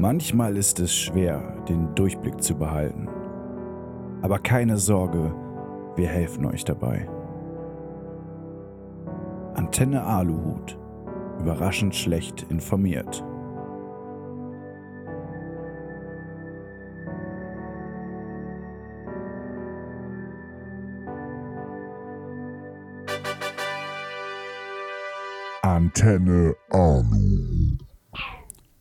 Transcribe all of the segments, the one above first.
Manchmal ist es schwer, den Durchblick zu behalten. Aber keine Sorge, wir helfen euch dabei. Antenne Aluhut. Überraschend schlecht informiert. Antenne Alu.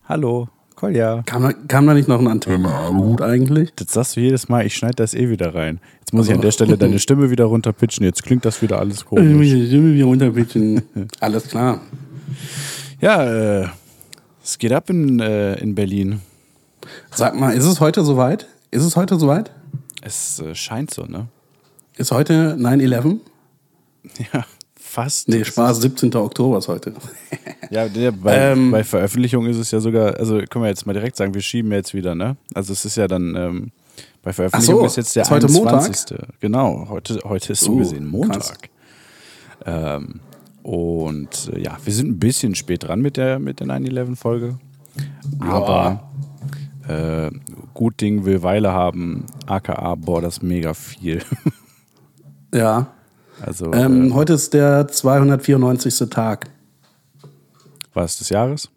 Hallo, Kolja. Kam da, kam da nicht noch ein Antenne-Aluhut eigentlich? Das sagst du jedes Mal, ich schneide das eh wieder rein. Jetzt muss ich an der Stelle deine Stimme wieder runterpitchen. Jetzt klingt das wieder alles Ich muss komisch. die Stimme wieder runterpitchen. Alles klar. Ja, äh, es geht ab in, äh, in Berlin. Sag mal, ist es heute soweit? Ist es heute soweit? Es äh, scheint so, ne? Ist heute 9-11? Ja, fast. Nee, Spaß, 17. Oktober ist heute. Ja, der, bei, Ähm, bei Veröffentlichung ist es ja sogar, also können wir jetzt mal direkt sagen, wir schieben jetzt wieder, ne? Also es ist ja dann, ähm, bei Veröffentlichung so, ist jetzt der ist heute Montag? 21. Genau, heute, heute ist so Uh, gesehen. Montag. Ähm, und äh, ja, wir sind ein bisschen spät dran mit der, mit der 9-11-Folge. Aber äh, gut Ding will Weile haben, aka, boah, das ist mega viel. Ja. Also, Ähm, äh, heute ist der 294. Tag. was des Jahres?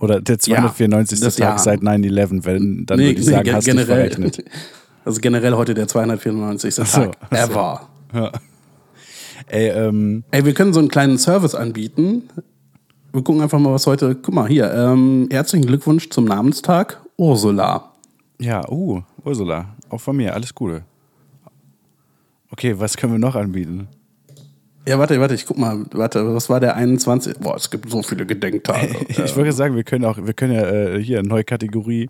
Oder der 294. das Tag Jahr. seit 9-11, wenn, dann würde ich sagen, ge- hast du dich verrechnet. Also generell heute der 294. so, Tag. so. Ever. Ey, ähm, Ey, wir können so einen kleinen Service anbieten. Wir gucken einfach mal, was heute. Guck mal, hier. Ähm, herzlichen Glückwunsch zum Namenstag, Ursula. ja, uh, Ursula, auch von mir, alles Gute. Okay, was können wir noch anbieten? Ja, warte, warte, ich guck mal. Warte, was war der 21? Boah, es gibt so viele Gedenktage. Ich wollte sagen, wir können auch, wir können ja äh, hier eine neue Kategorie.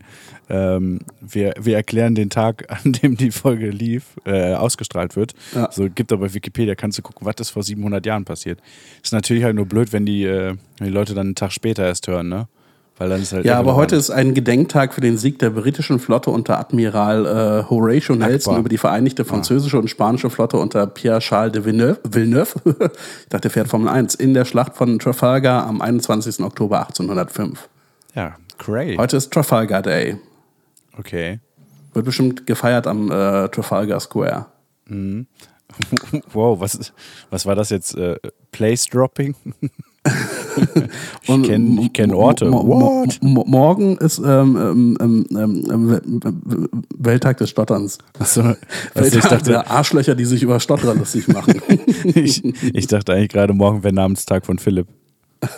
Ähm, wir, wir erklären den Tag, an dem die Folge lief, äh, ausgestrahlt wird. Ja. So gibt aber Wikipedia, kannst du gucken, was ist vor 700 Jahren passiert. Ist natürlich halt nur blöd, wenn die, äh, wenn die Leute dann einen Tag später erst hören, ne? Weil dann ist halt Ja, aber heute ist ein Gedenktag für den Sieg der britischen Flotte unter Admiral äh, Horatio Nelson über die vereinigte französische und spanische Flotte unter Pierre Charles de Villeneuve. Villeneuve ich dachte, der fährt Formel 1 in der Schlacht von Trafalgar am 21. Oktober 1805. Ja, great. Heute ist Trafalgar Day. Okay. Wird bestimmt gefeiert am äh, Trafalgar Square. Wow, was, was war das jetzt? Äh, Place Dropping? Ich kenne kenn Orte. morgen ist ähm, ähm, ähm, ähm, ähm, Welttag des Stotterns. Achso, also ich, Welttag dachte, der Arschlöcher, die sich über Stotterer lustig machen. ich, ich dachte eigentlich gerade, morgen wäre Namenstag von Philipp.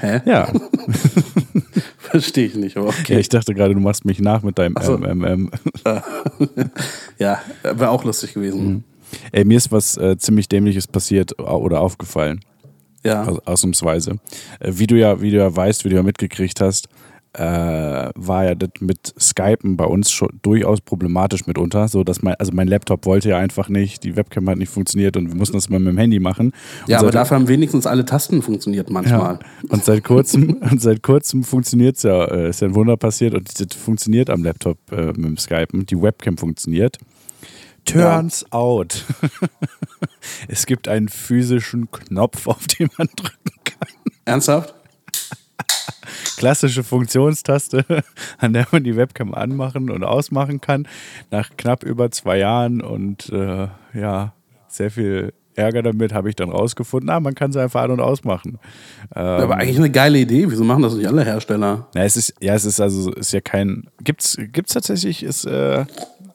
Hä? Ja, Verstehe ich nicht, aber ja okay. ich dachte gerade, du machst mich nach mit deinem so. MMM. Ja, wäre auch lustig gewesen. Ey, mir ist was äh, ziemlich Dämliches passiert au- oder aufgefallen. Ja. Aus, ausnahmsweise. Äh, wie, du ja, wie du ja weißt, wie du ja mitgekriegt hast, äh, war ja das mit Skypen bei uns schon durchaus problematisch mitunter. So, dass mein, also mein Laptop wollte ja einfach nicht, die Webcam hat nicht funktioniert und wir mussten das mal mit dem Handy machen. Und Ja, aber dafür haben wenigstens alle Tasten funktioniert manchmal. Ja. Und seit kurzem, und seit kurzem funktioniert es ja, äh, ist ja ein Wunder passiert und das funktioniert am Laptop äh, mit dem Skypen. Die Webcam funktioniert. Turns out. es gibt einen physischen Knopf, auf den man drücken kann. Ernsthaft? Klassische Funktionstaste, an der man die Webcam anmachen und ausmachen kann. Nach knapp über zwei Jahren und äh, ja, sehr viel Ärger damit habe ich dann rausgefunden. Ah, man kann sie einfach an- und ausmachen. Ähm, Aber eigentlich eine geile Idee. Wieso machen das nicht alle Hersteller? Ja, es ist, ja, es ist also, ist ja kein. Gibt's, gibt's tatsächlich, ist, äh,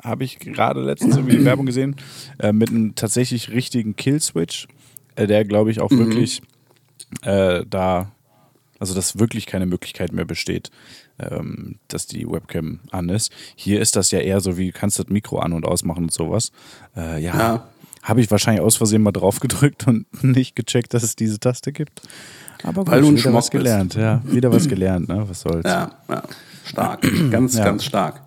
habe ich gerade letztens irgendwie die Werbung gesehen, äh, mit einem tatsächlich richtigen Kill-Switch, äh, der, glaube ich, auch wirklich äh, da, also dass wirklich keine Möglichkeit mehr besteht, ähm, dass die Webcam an ist. Hier ist das ja eher so wie, kannst du das Mikro an- und ausmachen und sowas. Äh, ja. Ja. Habe ich wahrscheinlich aus Versehen mal drauf gedrückt und nicht gecheckt, dass es diese Taste gibt. Aber gut, du wieder was gelernt, ja. Wieder was gelernt, ne? Was soll's. Ja, ja. Stark. Ganz, Ja. ganz stark.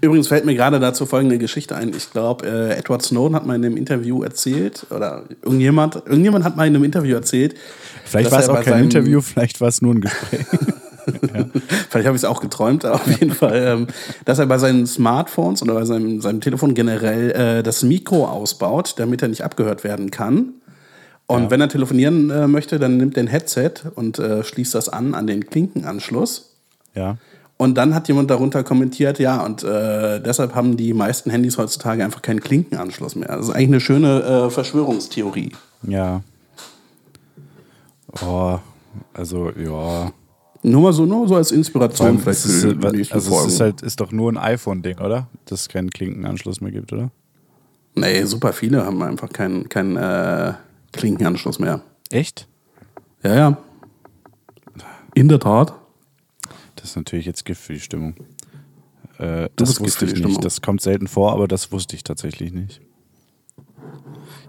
Übrigens fällt mir gerade dazu folgende Geschichte ein. Ich glaube, äh, Edward Snowden hat mal in einem Interview erzählt, oder irgendjemand, irgendjemand hat mal in einem Interview erzählt, Vielleicht war es auch kein Interview, vielleicht war es nur ein Gespräch. vielleicht habe ich es auch geträumt, aber auf jeden Fall, ähm, dass er bei seinen Smartphones oder bei seinem, seinem Telefon generell äh, das Mikro ausbaut, damit er nicht abgehört werden kann. Und wenn er telefonieren äh, möchte, dann nimmt er ein Headset und äh, schließt das an an den Klinkenanschluss. Ja. Und dann hat jemand darunter kommentiert, ja, und äh, deshalb haben die meisten Handys heutzutage einfach keinen Klinkenanschluss mehr. Das ist eigentlich eine schöne äh, Verschwörungstheorie. Ja. Oh, also, ja. Nur mal so, nur so als Inspiration vielleicht es ist, für die nächsten also es Folgen. ist halt ist doch nur ein iPhone-Ding, oder? Dass es keinen Klinkenanschluss mehr gibt, oder? nee, super viele haben einfach keinen keinen äh, Klinkenanschluss mehr. Echt? Ja, ja. In der Tat. Das ist natürlich jetzt Gift für die Stimmung. Äh, das wusste ich nicht. Das kommt selten vor, aber das wusste ich tatsächlich nicht.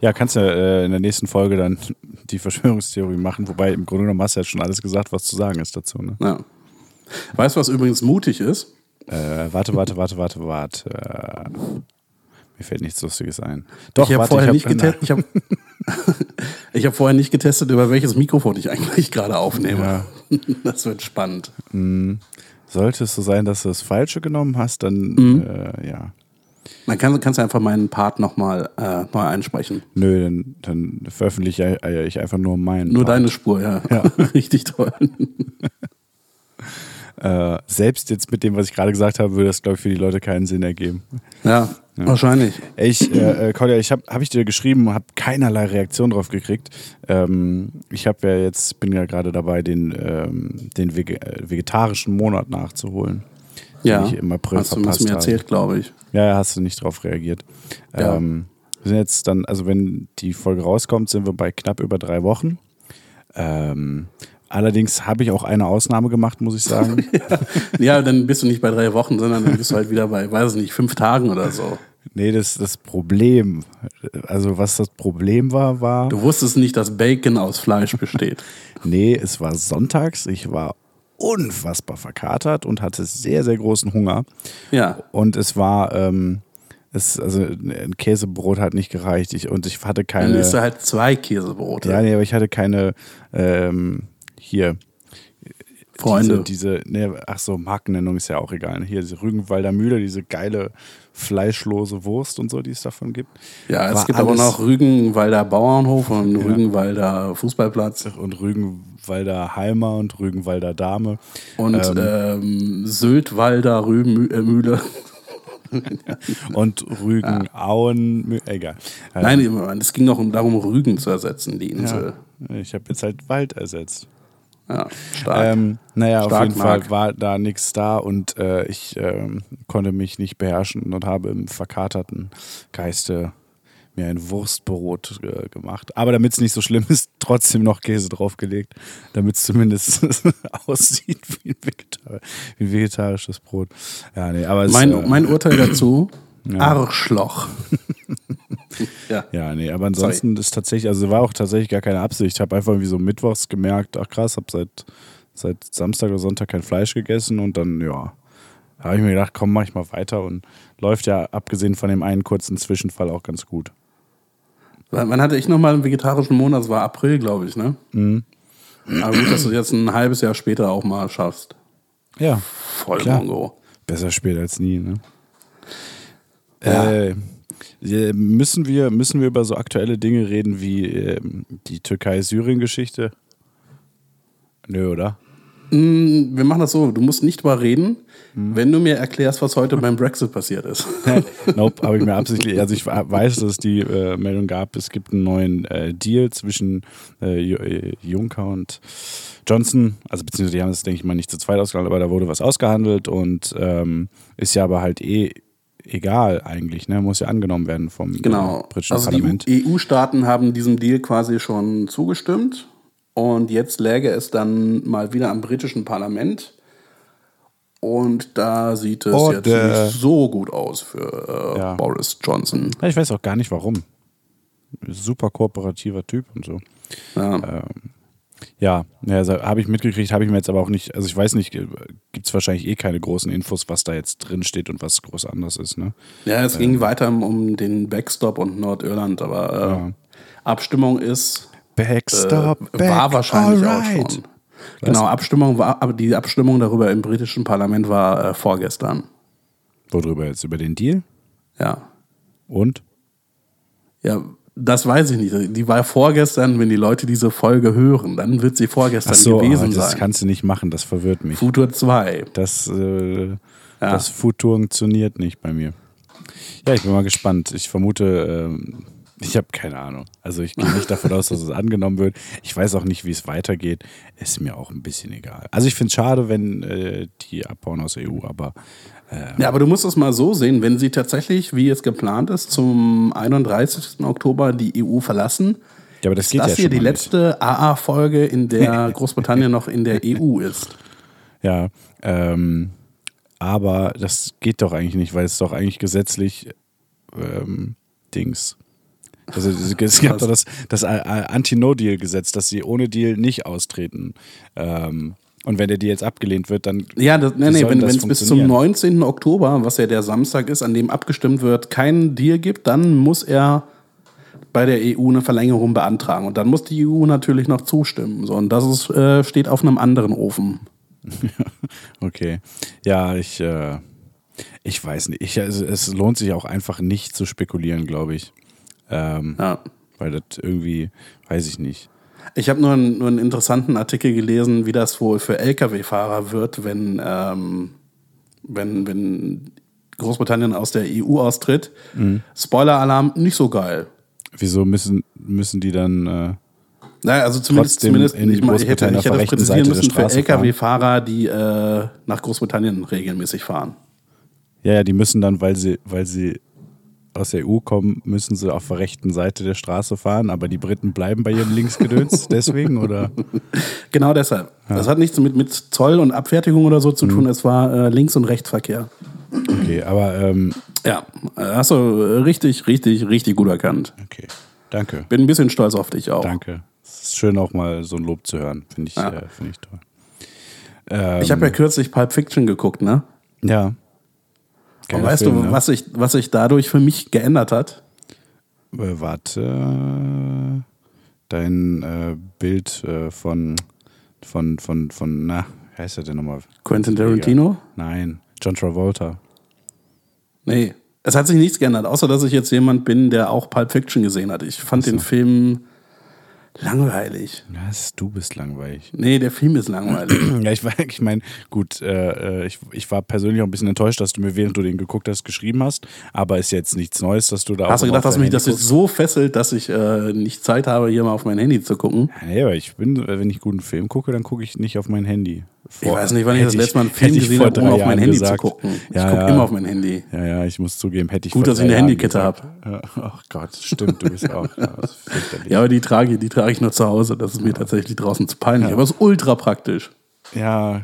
Ja, kannst du äh, in der nächsten Folge dann die Verschwörungstheorie machen, wobei im Grunde genommen hast du ja schon alles gesagt, was zu sagen ist dazu. Ne? Ja. Weißt du, was übrigens mutig ist? Äh, warte, warte, warte, warte, warte. Äh, mir fällt nichts Lustiges ein. Doch, ich habe vorher hab- nicht getestet. Ich habe ich hab vorher nicht getestet, über welches Mikrofon ich eigentlich gerade aufnehme. Das wird spannend. Sollte es so sein, dass du das Falsche genommen hast, dann Mhm. äh, ja. Man kann, kannst du einfach meinen Part nochmal äh, neu einsprechen. Nö, dann, dann veröffentliche ich- ich einfach nur meinen. Nur Part. deine Spur, ja. Ja. Richtig toll. Äh, selbst jetzt mit dem, was ich gerade gesagt habe, würde das, glaube ich, für die Leute keinen Sinn ergeben. Ja, wahrscheinlich. Ich, äh, äh, Claudia, ich habe hab ich dir geschrieben, habe keinerlei Reaktion drauf gekriegt. Ähm, ich habe ja jetzt, bin ja gerade dabei, den, ähm, den Vege äh, vegetarischen Monat nachzuholen. den Ja, ich im April hast du verpasst mir habe. erzählt, glaube ich. Ja, ja, hast du nicht drauf reagiert. Ja. Ähm, wir sind jetzt dann, also wenn die Folge rauskommt, sind wir bei knapp über drei Wochen. Ähm, allerdings habe ich auch eine Ausnahme gemacht, muss ich sagen. Ja, dann bist du nicht bei drei Wochen, sondern dann bist du halt wieder bei, weiß ich nicht, fünf Tagen oder so. nee, das das Problem, also was das Problem war, war, Du wusstest nicht, dass Bacon aus Fleisch besteht. nee, es war sonntags, ich war unfassbar verkatert und hatte sehr, sehr großen Hunger. Ja. Und es war, ähm, es, also ein Käsebrot hat nicht gereicht. Ich, und ich hatte Dann keine. isst du halt zwei Käsebrote. Ja, nee, aber ich hatte keine ähm, hier. Freunde. Diese, diese nee, ach so, Markennennung ist ja auch egal. ne? Hier diese Rügenwalder Mühle, diese geile fleischlose Wurst und so, die es davon gibt. Ja, es War gibt aber noch Rügenwalder Bauernhof und Rügenwalder Fußballplatz Und Rügenwalder Heimer und Rügenwalder Dame. und ähm, Syltwalder Rübenmühle. Und Rügenauen. Mü- Egal. Äh, Nein, es ging noch um darum, Rügen zu ersetzen, die Insel. ja, ich habe jetzt halt Wald ersetzt. Ja, stark. Ähm, naja, auf Stark, jeden Marc. Fall war da nichts da und äh, ich ähm, konnte mich nicht beherrschen und habe im verkaterten Geiste mir ein Wurstbrot äh, gemacht. Aber damit es nicht so schlimm ist, trotzdem noch Käse draufgelegt, damit es zumindest aussieht wie ein, Vegetar wie ein vegetarisches Brot. Ja, nee, aber es, mein, äh, mein Urteil dazu: Arschloch. ja. Ja, nee, aber ansonsten ist tatsächlich, also war auch tatsächlich gar keine Absicht. Ich habe einfach irgendwie so mittwochs gemerkt, ach krass, habe seit, seit Samstag oder Sonntag kein Fleisch gegessen und dann, ja, habe ich mir gedacht, komm, mach ich mal weiter und läuft ja abgesehen von dem einen kurzen Zwischenfall auch ganz gut. Wann wann hatte ich nochmal einen vegetarischen Monat? Das war April, glaube ich, ne? Mhm. Aber gut, dass du jetzt ein halbes Jahr später auch mal schaffst. Ja, Voll Klar. Mongo. besser spät als nie, ne? Ja. Äh, müssen, wir, müssen wir über so aktuelle Dinge reden wie ähm, die Türkei-Syrien-Geschichte? Nö, oder? Mm, Wir machen das so: Du musst nicht drüber reden, Mhm. wenn du mir erklärst, was heute beim Brexit passiert ist. nope, habe ich mir absichtlich. Also ich weiß, dass es die äh, Meldung gab, es gibt einen neuen äh, Deal zwischen äh, äh, Juncker und Johnson. Also beziehungsweise die haben es, denke ich mal, nicht zu zweit ausgehandelt, aber da wurde was ausgehandelt und ähm, ist ja aber halt eh egal eigentlich, ne? Muss ja angenommen werden vom Genau. äh, britischen Also Parlament. die EU-Staaten haben diesem Deal quasi schon zugestimmt. Und jetzt läge es dann mal wieder am britischen Parlament. Und da sieht es Oh, jetzt nicht so gut aus für äh, Ja. Boris Johnson. Ich weiß auch gar nicht warum. Super kooperativer Typ und so. Ja. Ja, ja also habe ich mitgekriegt, habe ich mir jetzt aber auch nicht, also ich weiß nicht, gibt es wahrscheinlich eh keine großen Infos, was da jetzt drin steht und was groß anders ist, ne? Ja, es ging weiter um den Backstop und Nordirland, aber äh, Abstimmung ist Backstop, äh, war wahrscheinlich alright. auch schon. Genau, Abstimmung war, aber die Abstimmung darüber im britischen Parlament war äh, vorgestern. Worüber jetzt? Über den Deal? Ja. Und? Ja, Das weiß ich nicht. Die war vorgestern, wenn die Leute diese Folge hören, dann wird sie vorgestern Ach so, gewesen ah, das sein. kannst du nicht machen, das verwirrt mich. Futur 2. Das, äh, das Futur funktioniert nicht bei mir. Ja, ich bin mal gespannt. Ich vermute, ähm, ich habe keine Ahnung. Also ich gehe nicht davon aus, dass es angenommen wird. Ich weiß auch nicht, wie es weitergeht. Ist mir auch ein bisschen egal. Also ich finde es schade, wenn äh, die abbauen aus der EU, aber Ja, aber du musst es mal so sehen, wenn sie tatsächlich, wie es geplant ist, zum 31. Oktober die EU verlassen, ja, aber das geht das ja hier die letzte AA-Folge, in der Großbritannien noch in der EU ist. Ja, ähm, aber das geht doch eigentlich nicht, weil es doch eigentlich gesetzlich ähm, Dings. Also es gab doch das, das Anti-No-Deal-Gesetz, dass sie ohne Deal nicht austreten. Ähm, und wenn der Deal jetzt abgelehnt wird, dann Ja, das, nee, nee, wenn es bis zum funktionieren? 19. Oktober, was ja der Samstag ist, an dem abgestimmt wird, keinen Deal gibt, dann muss er bei der EU eine Verlängerung beantragen. Und dann muss die EU natürlich noch zustimmen. So, und das ist, äh, steht auf einem anderen Ofen. Okay. Ja, ich, äh, ich weiß nicht. Ich, also, es lohnt sich auch einfach nicht zu spekulieren, glaube ich. Ähm, Ja. Weil das irgendwie, weiß ich nicht. Ich habe nur, einen- nur einen interessanten Artikel gelesen, wie das wohl für Lkw-Fahrer wird, wenn, ähm, wenn, wenn Großbritannien aus der EU austritt. Mhm. Spoiler-Alarm, nicht so geil. Wieso müssen, müssen die dann. Äh, Naja, also zumindest, zumindest in ich, mein, ich hätte, ich hätte das präzisieren müssen für. Lkw-Fahrer, die äh, nach Großbritannien regelmäßig fahren. ja, ja, die müssen dann, weil sie, weil sie aus der EU kommen, müssen sie auf der rechten Seite der Straße fahren, aber die Briten bleiben bei ihrem Linksgedöns deswegen, oder? Genau deshalb. Das hat nichts mit, mit Zoll und Abfertigung oder so Mhm. zu tun, es war äh, Links- und Rechtsverkehr. Okay, aber ähm, Ja, hast du äh, richtig, richtig, richtig gut erkannt. okay. Danke. Bin ein bisschen stolz auf dich auch. Danke. Es ist schön auch mal so ein Lob zu hören. Finde ich, Ja. äh, finde ich toll. Ähm, Ich habe ja kürzlich Pulp Fiction geguckt, ne? Ja. Geiler weißt Film, du, ne? was sich was sich dadurch für mich geändert hat? Äh, warte. Dein äh, Bild äh, von, von, von, von, na, wie heißt er denn nochmal? Quentin Tarantino? Nein, John Travolta. Nee. Es hat sich nichts geändert, außer dass ich jetzt jemand bin, der auch Pulp Fiction gesehen hat. Ich fand den Film langweilig. Was? Du bist langweilig. Nee, der Film ist langweilig. Ja, ich, war- ich meine, gut, äh, äh, ich, ich war persönlich auch ein bisschen enttäuscht, dass du mir, während du den geguckt hast, geschrieben hast. Aber ist jetzt nichts Neues, dass du da Hast du gedacht, dass mich das jetzt so fesselt, dass ich äh, nicht Zeit habe, hier mal auf mein Handy zu gucken? Nee, aber ich bin, wenn ich guten Film gucke, dann gucke ich nicht auf mein Handy. Ich weiß nicht, wann ich das letzte Mal einen Film gesehen vor habe, um auf mein Jahren Handy gesagt. zu gucken. Ich Ja, gucke ja. immer auf mein Handy. Ja, ja, ich muss zugeben, hätte ich Gut, vor dass ich eine Jahren Handykette gesagt. Ja, ach Gott, stimmt, du bist auch. Ja, aber die trage, ich- die trage ich nur zu Hause. Das ist mir tatsächlich draußen zu peinlich. Aber es ist ultra praktisch. Ja,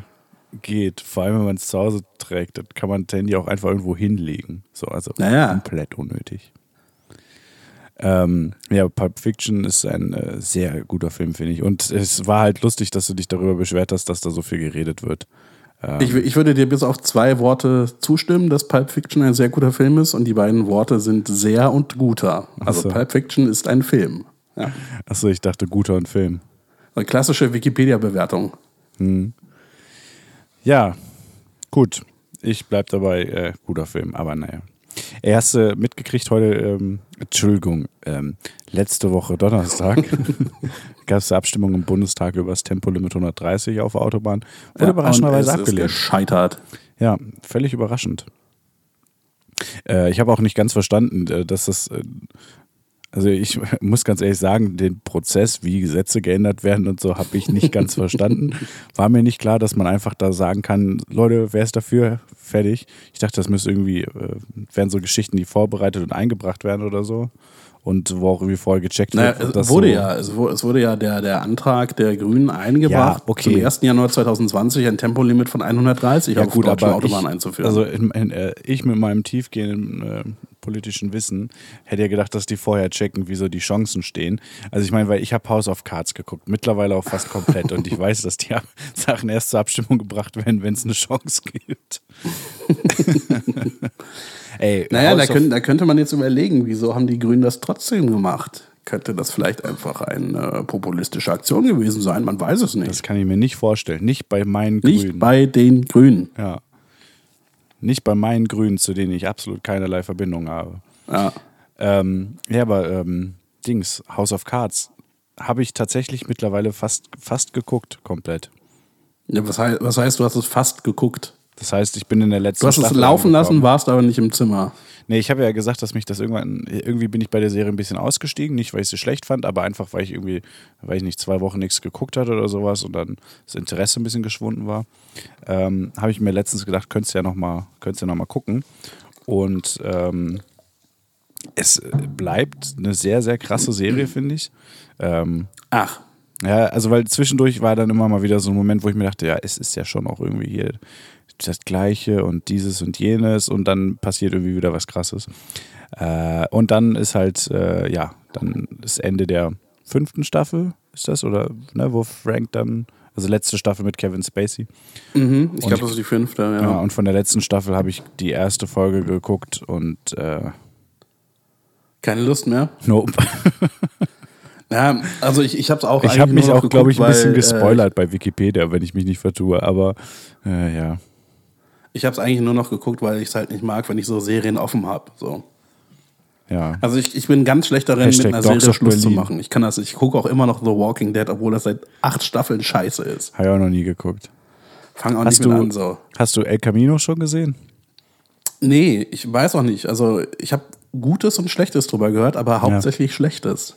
geht. Vor allem, wenn man es zu Hause trägt, dann kann man das Handy auch einfach irgendwo hinlegen. So, also Naja. komplett unnötig. Ähm, ja, Pulp Fiction ist ein äh, sehr guter Film, finde ich. Und es war halt lustig, dass du dich darüber beschwert hast, dass da so viel geredet wird. Ich, ich würde dir bis auf zwei Worte zustimmen, dass Pulp Fiction ein sehr guter Film ist. Und die beiden Worte sind sehr und guter. Also so. Pulp Fiction ist ein Film. Ja. Achso, ich dachte, guter und Film. Eine klassische Wikipedia-Bewertung. Ja, gut. Ich bleib dabei, äh, guter Film, aber naja. Hast du mitgekriegt heute, ähm, Entschuldigung, ähm, letzte Woche Donnerstag gab es eine Abstimmung im Bundestag über das Tempolimit 130 auf der Autobahn. Wurde Ja, überraschenderweise es ist abgelehnt. gescheitert. Ja, völlig überraschend. Äh, ich habe auch nicht ganz verstanden, äh, dass das. Also ich muss ganz ehrlich sagen, den Prozess, wie Gesetze geändert werden und so, habe ich nicht ganz verstanden. War mir nicht klar, dass man einfach da sagen kann, Leute, wer ist dafür? Fertig. Ich dachte, das müsste irgendwie, äh, wären so Geschichten, die vorbereitet und eingebracht werden oder so. Und wo auch irgendwie vorher gecheckt Naja, wird. es wurde so, ja, es wurde, es wurde ja der, der Antrag der Grünen eingebracht, Ja, okay. zum 1. Januar 2020 ein Tempolimit von 130 Ja auf gut, deutschen aber Autobahnen einzuführen. Also in, in, äh, ich mit meinem tiefgehenden äh, politischen Wissen hätte ja gedacht, dass die vorher checken, wie so die Chancen stehen. Also ich meine, weil ich habe House of Cards geguckt, mittlerweile auch fast komplett und ich weiß, dass die Sachen erst zur Abstimmung gebracht werden, wenn es eine Chance gibt. Ey, naja, House da, können, da könnte man jetzt überlegen, wieso haben die Grünen das trotzdem gemacht? Könnte das vielleicht einfach eine populistische Aktion gewesen sein? Man weiß es nicht. das kann ich mir nicht vorstellen. Nicht bei meinen nicht Grünen. bei den Grünen. ja. Nicht bei meinen Grünen, zu denen ich absolut keinerlei Verbindung habe. Ja. Ähm, ja, aber ähm, Dings, House of Cards, habe ich tatsächlich mittlerweile fast, fast geguckt, komplett. Ja, was, heißt, was heißt, du hast es fast geguckt? Das heißt, ich bin in der letzten Du hast es Staffel laufen lassen, warst aber nicht im Zimmer. Nee, ich habe ja gesagt, dass mich das irgendwann, irgendwie bin ich bei der Serie ein bisschen ausgestiegen, nicht weil ich sie schlecht fand, aber einfach, weil ich irgendwie, weil ich nicht zwei Wochen nichts geguckt hatte oder sowas und dann das Interesse ein bisschen geschwunden war, ähm, habe ich mir letztens gedacht, könntest du ja nochmal ja noch mal gucken. Und ähm, es bleibt eine sehr, sehr krasse Serie, finde ich. Ähm, Ach, ja, also weil zwischendurch war dann immer mal wieder so ein Moment, wo ich mir dachte, ja, es ist ja schon auch irgendwie hier das Gleiche und dieses und jenes und dann passiert irgendwie wieder was Krasses. Äh, und dann ist halt, äh, ja, dann das Ende der fünften Staffel, ist das? Oder, ne, wo Frank dann, also letzte Staffel mit Kevin Spacey. mhm. ich glaube, das ist die fünfte. Ja. Ja. und von der letzten Staffel habe ich die erste Folge geguckt und äh, Keine Lust mehr. nope. Ja, also ich, ich habe es auch Ich habe mich auch, glaube ich, ein bisschen äh, gespoilert bei Wikipedia, wenn ich mich nicht vertue, aber äh, ja. Ich habe es eigentlich nur noch geguckt, weil ich es halt nicht mag, wenn ich so Serien offen habe. So. Ja. Also ich, ich bin ganz schlecht darin, Hashtag mit einer Dogs Serie Schluss zu machen. Ich kann das, ich gucke auch immer noch The Walking Dead, obwohl das seit acht Staffeln scheiße ist. Habe ich auch noch nie geguckt. Fang auch Hast nicht du, an so. hast du El Camino schon gesehen? Nee, ich weiß auch nicht. Also ich habe Gutes und Schlechtes drüber gehört, aber hauptsächlich Schlechtes.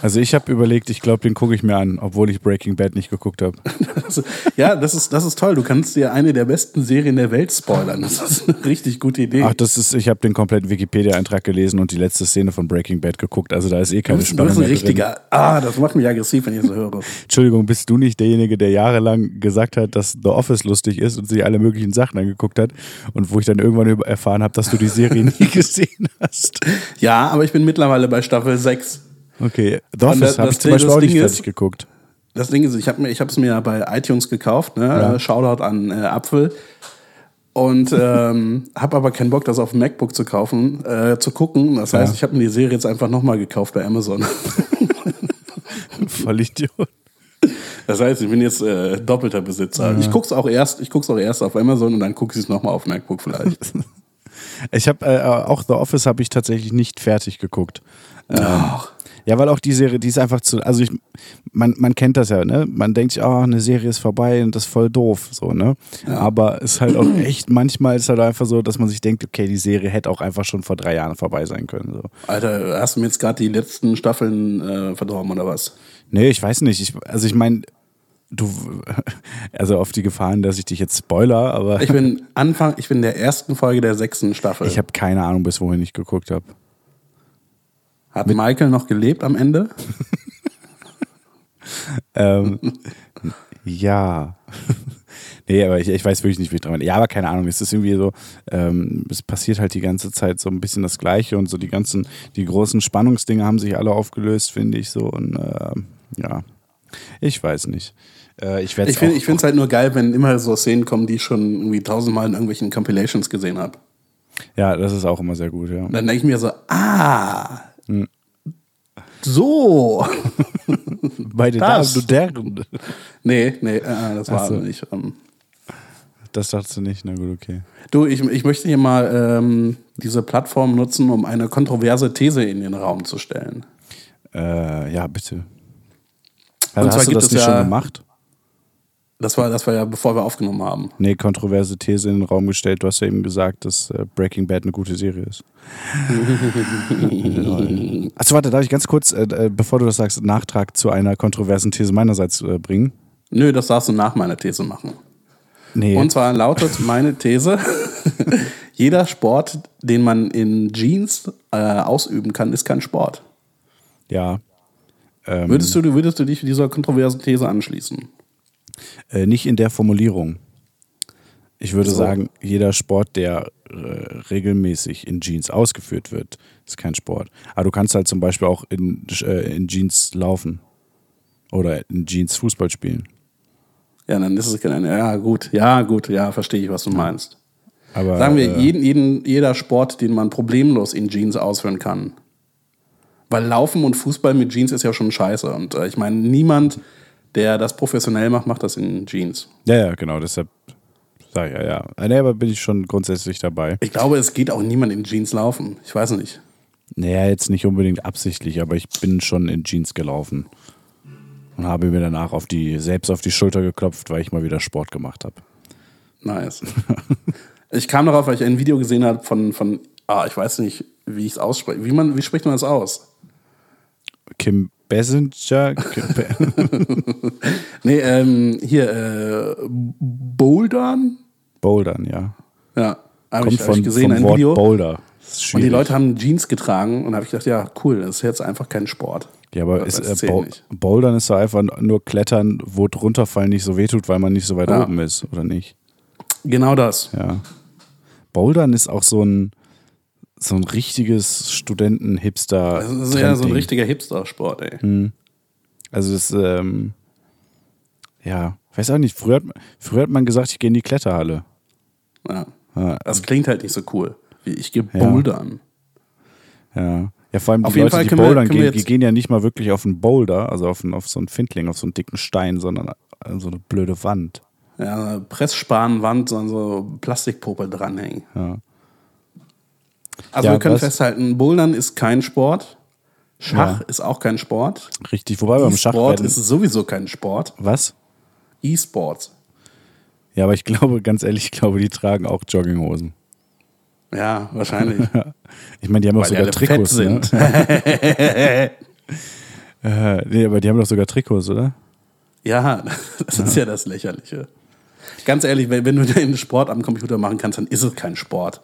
Also ich habe überlegt, ich glaube, den gucke ich mir an, obwohl ich Breaking Bad nicht geguckt habe. Also, ja, das ist, das ist toll. Du kannst dir eine der besten Serien der Welt spoilern. Das ist eine richtig gute Idee. Ach, das ist, ich habe den kompletten Wikipedia-Eintrag gelesen und die letzte Szene von Breaking Bad geguckt. Also da ist eh keine bist, du Spannung bist ein richtiger. Ah, das macht mich aggressiv, wenn ich so höre. Entschuldigung, bist du nicht derjenige, der jahrelang gesagt hat, dass The Office lustig ist und sich alle möglichen Sachen angeguckt hat und wo ich dann irgendwann erfahren habe, dass du die Serie nie gesehen hast? Ja, aber ich bin mittlerweile bei Staffel 6. Okay, The Office das- habe ich zum Beispiel auch nicht Ding fertig ist- geguckt. Das Ding ist, ich habe es mir ja bei iTunes gekauft, ne? Ja. Äh, Shoutout an äh, Apfel. Und ähm, habe aber keinen Bock, das auf dem MacBook zu kaufen, äh, zu gucken. Das heißt, Ja. ich habe mir die Serie jetzt einfach nochmal gekauft bei Amazon. Voll Idiot. Das heißt, ich bin jetzt äh, doppelter Besitzer. Ich guck's auch erst, ich guck's auch erst auf Amazon und dann gucke ich es nochmal auf MacBook vielleicht. Ich habe äh, auch The Office habe ich tatsächlich nicht fertig geguckt. Ähm, ja, weil auch die Serie, die ist einfach zu, also ich, man, man kennt das ja, ne? Man denkt sich, oh, eine Serie ist vorbei und das ist voll doof, so, ne? Aber es ist halt auch echt, manchmal ist halt einfach so, dass man sich denkt, okay, die Serie hätte auch einfach schon vor drei Jahren vorbei sein können. So. Alter, hast du mir jetzt gerade die letzten Staffeln äh, verdorben oder was? Nee, ich weiß nicht. Ich, also ich meine, du, also auf die Gefahren, dass ich dich jetzt spoiler, aber Ich bin Anfang, ich bin in der ersten Folge der sechsten Staffel. ich habe keine Ahnung, bis wohin ich geguckt habe. Hat Michael noch gelebt am Ende? Ähm, ja. nee, aber ich, ich weiß wirklich nicht, wie ich dran bin. Ja, aber keine Ahnung. Es ist irgendwie so, ähm, es passiert halt die ganze Zeit so ein bisschen das Gleiche und so die ganzen, die großen Spannungsdinge haben sich alle aufgelöst, finde ich so. Und ähm, ja, ich weiß nicht. Äh, ich Ich finde es halt nur geil, wenn immer so Szenen kommen, die ich schon irgendwie tausendmal in irgendwelchen Compilations gesehen habe. Ja, das ist auch immer sehr gut, ja. Dann denke ich mir so, ah, Hm. so. Bei den Das. Damen, du deren. nee, nee, äh, das war so. nicht. Ähm. Das dachtest du nicht, na gut, okay. Du, ich, ich möchte hier mal ähm, diese Plattform nutzen, um eine kontroverse These in den Raum zu stellen. Äh, ja, bitte. Und Also zwar hast du gibt das es nicht ja- schon gemacht? Das war, das war ja, bevor wir aufgenommen haben. Nee, kontroverse These in den Raum gestellt. Du hast ja eben gesagt, dass äh, Breaking Bad eine gute Serie ist. Achso, warte, darf ich ganz kurz, äh, äh, bevor du das sagst, einen Nachtrag zu einer kontroversen These meinerseits äh, bringen? Nö, das darfst du nach meiner These machen. Nee. Und zwar lautet meine These, jeder Sport, den man in Jeans äh, ausüben kann, ist kein Sport. ja. Ähm, Würdest du, würdest du dich dieser kontroversen These anschließen? Äh, nicht in der Formulierung. Ich würde So. sagen, jeder Sport, der äh, regelmäßig in Jeans ausgeführt wird, ist kein Sport. Aber du kannst halt zum Beispiel auch in, äh, in Jeans laufen. Oder in Jeans Fußball spielen. Ja, dann ist es kein. Ja, gut, ja, gut, ja, verstehe ich, was du meinst. Aber, Sagen wir, äh, jeden, jeden, jeder Sport, den man problemlos in Jeans ausführen kann. Weil Laufen und Fußball mit Jeans ist ja schon scheiße. Und äh, ich meine, niemand, der das professionell macht, macht das in Jeans. Ja, ja, genau, deshalb sag ich ja, ja. Äh, Nee, aber bin ich schon grundsätzlich dabei. Ich glaube, es geht auch niemand in Jeans laufen. Ich weiß nicht. Naja, jetzt nicht unbedingt absichtlich, aber ich bin schon in Jeans gelaufen. Und habe mir danach auf die, selbst auf die Schulter geklopft, weil ich mal wieder Sport gemacht habe. Nice. ich kam darauf, weil ich ein Video gesehen habe von, von ah, ich weiß nicht, wie ich es ausspreche. Wie, man, wie spricht man das aus? Kim Be Nee, ähm, hier, äh, Bouldern? Bouldern, ja. Ja, habe ich, hab von, ich gesehen, ein Wort Video. Boulder. Und die. Leute haben Jeans getragen und habe ich gedacht, ja, cool, das ist jetzt einfach kein Sport. Ja, aber ist, äh, Bou- nicht. Bouldern ist doch einfach nur Klettern, wo drunterfallen nicht so wehtut, weil man nicht so weit Ja. oben ist, oder nicht? Genau das. Ja. Bouldern ist auch so ein, so ein richtiges Studenten-Hipster. Ist ja so ein richtiger Hipster-Sport, ey. Also das, ähm, ja, weiß auch nicht, früher hat, früher hat man gesagt, ich gehe in die Kletterhalle. Ja. Ja, Das klingt halt nicht so cool. Wie ich gehe Ja. bouldern. ja. ja vor allem Auf die Leute, Fall die bouldern wir gehen, die gehen ja nicht mal wirklich auf einen Boulder, also auf, einen, auf so einen Findling, auf so einen dicken Stein, sondern an so eine blöde Wand. Ja, Pressspanwand, sondern so Plastikpopel dranhängen. Ja. Also Ja, wir können festhalten, Bouldern ist kein Sport. Schach Ja. ist auch kein Sport. Richtig, wobei beim Schach werden, ist sowieso kein Sport. Was? E-Sports. Ja, aber ich glaube, ganz ehrlich, ich glaube, die tragen auch Jogginghosen. Ja, wahrscheinlich. Ich meine, die haben auch Weil die sogar Trikots. fett sind. Ne? Äh, nee, aber die haben doch sogar Trikots, oder? Ja, das ist ja das Lächerliche. Ganz ehrlich, wenn, wenn du den Sport am Computer machen kannst, dann ist es kein Sport.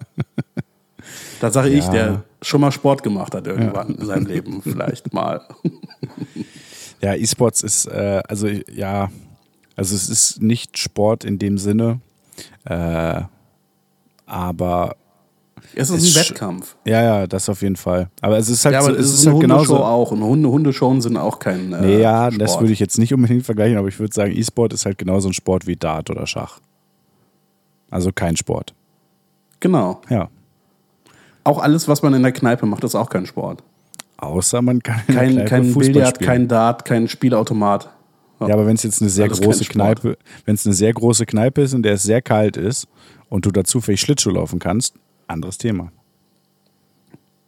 Da sage ich, Ja. der schon mal Sport gemacht hat irgendwann in seinem Leben, vielleicht mal. Ja, E-Sports ist, äh, also ja, also es ist nicht Sport in dem Sinne, äh, aber Es ist, Ist ein Wettkampf. ja, ja, das auf jeden Fall. Aber es ist halt Ja, so, aber es es ist ist halt genauso. auch. Und Hunde, Hundeshowen sind auch kein äh, Nee, ja, Sport. das würde ich jetzt nicht unbedingt vergleichen, aber ich würde sagen, E-Sport ist halt genauso ein Sport wie Dart oder Schach. Also kein Sport. Genau. Ja. Auch alles, was man in der Kneipe macht, ist auch kein Sport. Außer man kann in der Kein, Kneipe kein Fußball Billard, spielen. kein Dart, kein Spielautomat. Ja, aber wenn es jetzt eine sehr große. Kneipe, wenn es eine sehr große Kneipe ist und der es sehr kalt ist und du dazu vielleicht Schlittschuh laufen kannst, anderes Thema.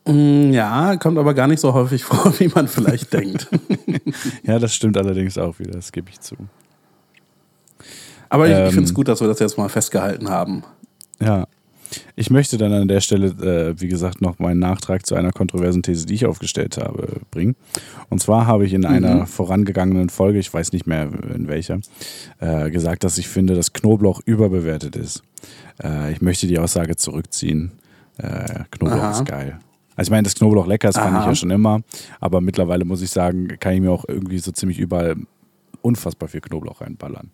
Mm, Ja, kommt aber gar nicht so häufig vor, wie man vielleicht denkt. Ja, das stimmt allerdings auch wieder, das gebe ich zu. Aber Ähm. ich finde es gut, dass wir das jetzt mal festgehalten haben. Ja. Ich möchte dann an der Stelle, äh, wie gesagt, noch meinen Nachtrag zu einer kontroversen These, die ich aufgestellt habe, bringen. Und zwar habe ich in einer vorangegangenen Folge, ich weiß nicht mehr in welcher, äh, gesagt, dass ich finde, dass Knoblauch überbewertet ist. Äh, ich möchte die Aussage zurückziehen. Äh, Knoblauch Aha. ist geil. Also ich meine, das Knoblauch lecker, das fand ich ja schon immer. Aber mittlerweile muss ich sagen, kann ich mir auch irgendwie so ziemlich überall unfassbar viel Knoblauch reinballern.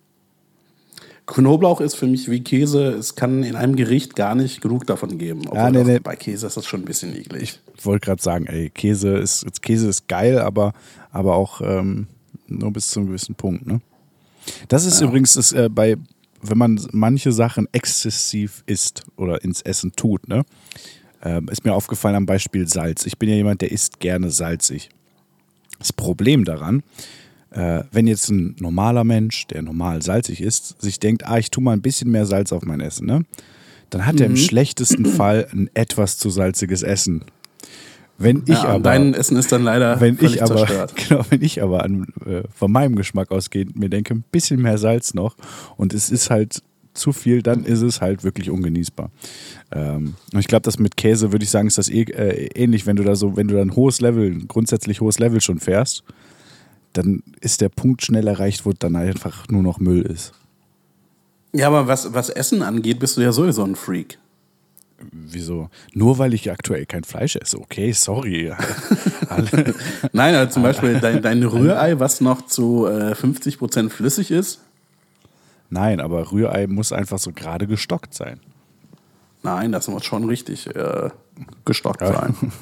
Knoblauch ist für mich wie Käse. Es kann in einem Gericht gar nicht genug davon geben. Obwohl Ja, nee, nee. Bei Käse ist das schon ein bisschen eklig. Ich wollte gerade sagen, ey, Käse ist, Käse ist geil, aber, aber auch ähm, nur bis zu einem gewissen Punkt. Ne? Das ist übrigens das, äh, bei, wenn man manche Sachen exzessiv isst oder ins Essen tut, ne? Ähm, ist mir aufgefallen am Beispiel Salz. Ich bin ja jemand, der isst gerne salzig. Das Problem daran, äh, wenn jetzt ein normaler Mensch, der normal salzig ist, sich denkt, ah, ich tue mal ein bisschen mehr Salz auf mein Essen, ne? dann hat er im schlechtesten Fall ein etwas zu salziges Essen. Wenn ich ja, aber, dein Essen ist dann leider wenn ich aber, zerstört. genau, wenn ich aber an, äh, von meinem Geschmack ausgehend mir denke, ein bisschen mehr Salz noch und es ist halt zu viel, dann ist es halt wirklich ungenießbar. Ähm, und ich glaube, das mit Käse würde ich sagen, ist das eh, äh, ähnlich, wenn du da so, wenn du da ein hohes Level, ein grundsätzlich hohes Level schon fährst, dann ist der Punkt schnell erreicht, wo dann einfach nur noch Müll ist. Ja, aber was, was Essen angeht, bist du ja sowieso ein Freak. Wieso? Nur weil ich aktuell kein Fleisch esse. Okay, sorry. Nein, also zum Beispiel dein, dein Rührei, was noch zu äh, 50% flüssig ist. Nein, aber Rührei muss einfach so gerade gestockt sein. Nein, das muss schon richtig äh, gestockt Ja. sein.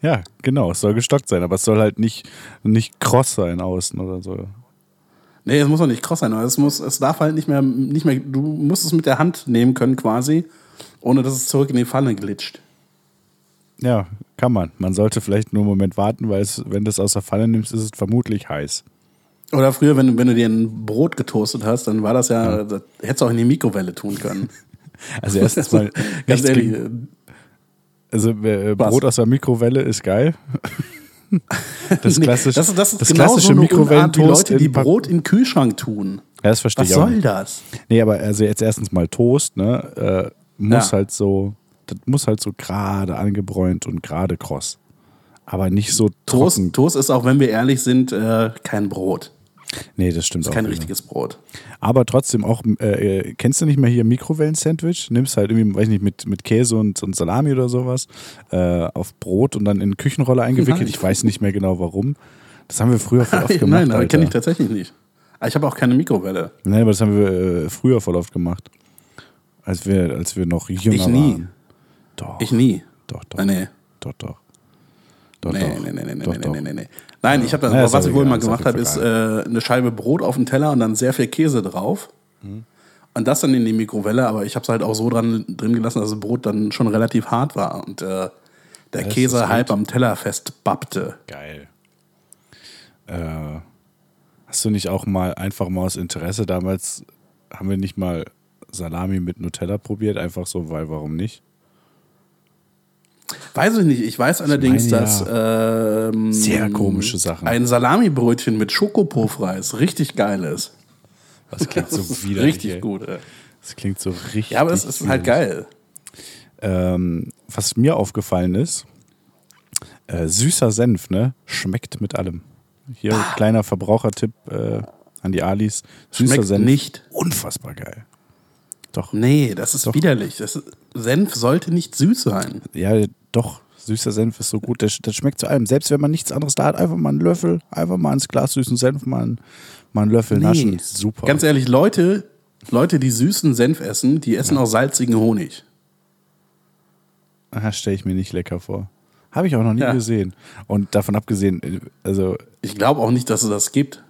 Ja, genau, es soll gestockt sein, aber es soll halt nicht, nicht kross sein außen oder so. Nee, es muss auch nicht kross sein, aber es, muss, es darf halt nicht mehr, nicht mehr, du musst es mit der Hand nehmen können quasi, ohne dass es zurück in die Pfanne glitscht. Ja, kann man. Man sollte vielleicht nur einen Moment warten, weil es, wenn du es aus der Pfanne nimmst, ist es vermutlich heiß. Oder früher, wenn, du- wenn du dir ein Brot getoastet hast, dann war das ja, das hättest du auch in die Mikrowelle tun können. Also erstens mal Ganz ehrlich, gegen, Also äh, Was? Brot aus der Mikrowelle ist geil. Das, Nee, klassisch, das, das das genau klassische so wie Mikrowellentoast. Leute, die Brot in den Kühlschrank tun. Ja, das verstehe Was ich auch soll nicht. das? Nee, aber also jetzt erstens mal Toast, ne? Äh, muss Ja. halt so, das muss halt so gerade angebräunt und gerade kross. Aber nicht so Toast, trocken. Toast ist auch, wenn wir ehrlich sind, äh, kein Brot. Nee, das stimmt Ist auch. kein wieder. richtiges Brot. Aber trotzdem auch, äh, äh, kennst du nicht mehr hier Mikrowellen-Sandwich? Nimmst halt irgendwie, weiß nicht, mit, mit Käse und, und Salami oder sowas äh, auf Brot und dann in Küchenrolle eingewickelt. Nein. Ich weiß nicht mehr genau warum. Das haben wir früher voll oft gemacht. Nein, aber kenne ich tatsächlich nicht. Aber Ich habe auch keine Mikrowelle. Nein, aber das haben wir äh, früher voll oft gemacht. Als wir, als wir noch jünger Ich nie. waren. Doch. Ich nie. Doch, doch. Nein, nee. Doch, doch. Doch, Nee, doch. nee, nee, nee, nee, doch, nee, doch. nee, nee, nee. Nein, ich habe das, Naja, was ich wohl mal gemacht habe, ist äh, eine Scheibe Brot auf den Teller und dann sehr viel Käse drauf. Mhm. Und das dann in die Mikrowelle, aber ich habe es halt auch so dran, drin gelassen, dass das Brot dann schon relativ hart war und äh, der ist Käse halb am Teller festbappte. Geil. Äh, hast du nicht auch mal einfach mal aus Interesse damals, haben wir nicht mal Salami mit Nutella probiert? Einfach so, weil warum nicht? Weiß ich nicht. Ich weiß allerdings, meine, dass ähm, Sehr komische Sachen. ein Salamibrötchen mit Schokopuffreis richtig geil ist. Das klingt so Das widerlich. richtig ey. gut. Ey. Das klingt so richtig. Ja, aber es ist halt geil. Ähm, was mir aufgefallen ist, äh, süßer Senf, ne? Schmeckt mit allem. Hier kleiner Verbrauchertipp äh, an die Alis. Süßer Schmeckt Senf. nicht. Unfassbar geil. Doch. Nee, das ist widerlich. Das ist, Senf sollte nicht süß sein. Ja, doch. Süßer Senf ist so gut. Das, das schmeckt zu allem. Selbst wenn man nichts anderes da hat, einfach mal einen Löffel, einfach mal ins Glas süßen Senf, mal einen, mal einen Löffel naschen. Super. Ganz ehrlich, Leute, Leute, die süßen Senf essen, die essen auch salzigen Honig. Aha, stelle ich mir nicht lecker vor. Habe ich auch noch nie Ja. gesehen. Und davon abgesehen, äh, also, Ich glaube auch nicht, dass es das gibt.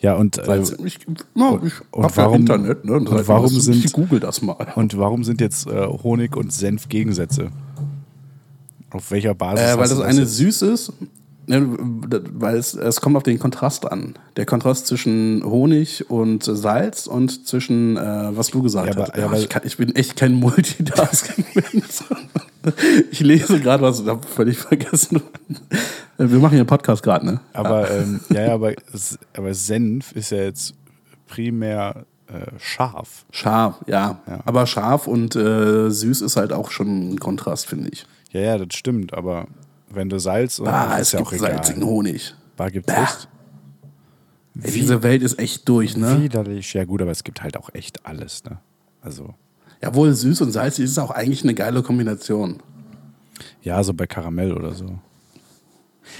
Ja, und, äh, Weil ich, na, ich und hab warum- ja Internet, ne? und warum ich sind- google das mal. und warum sind jetzt äh, Honig und Senf Gegensätze? Auf welcher Basis? Äh, weil das du eine jetzt? süß ist, ne, weil es, es kommt auf den Kontrast an. Der Kontrast zwischen Honig und Salz und zwischen, äh, was du gesagt Ja, hast. ja, ich, ich bin echt kein Multitasking-Mensch. ich lese gerade was und habe völlig vergessen. Wir machen hier einen Podcast gerade, ne? Aber, ähm, ja, ja, aber, aber Senf ist ja jetzt primär äh, scharf. Scharf, ja. Ja. Aber scharf und äh, süß ist halt auch schon ein Kontrast, finde ich. Ja, ja, das stimmt, aber wenn du Salz und Ah, das es ist ja gibt auch egal. salzigen Honig. Bar gibt's Bah. echt. Ey, diese Welt ist echt durch, ne? Widerlich. Ja, gut, aber es gibt halt auch echt alles, ne? Also, Jawohl, süß und salzig ist auch eigentlich eine geile Kombination. ja, so bei Karamell oder so.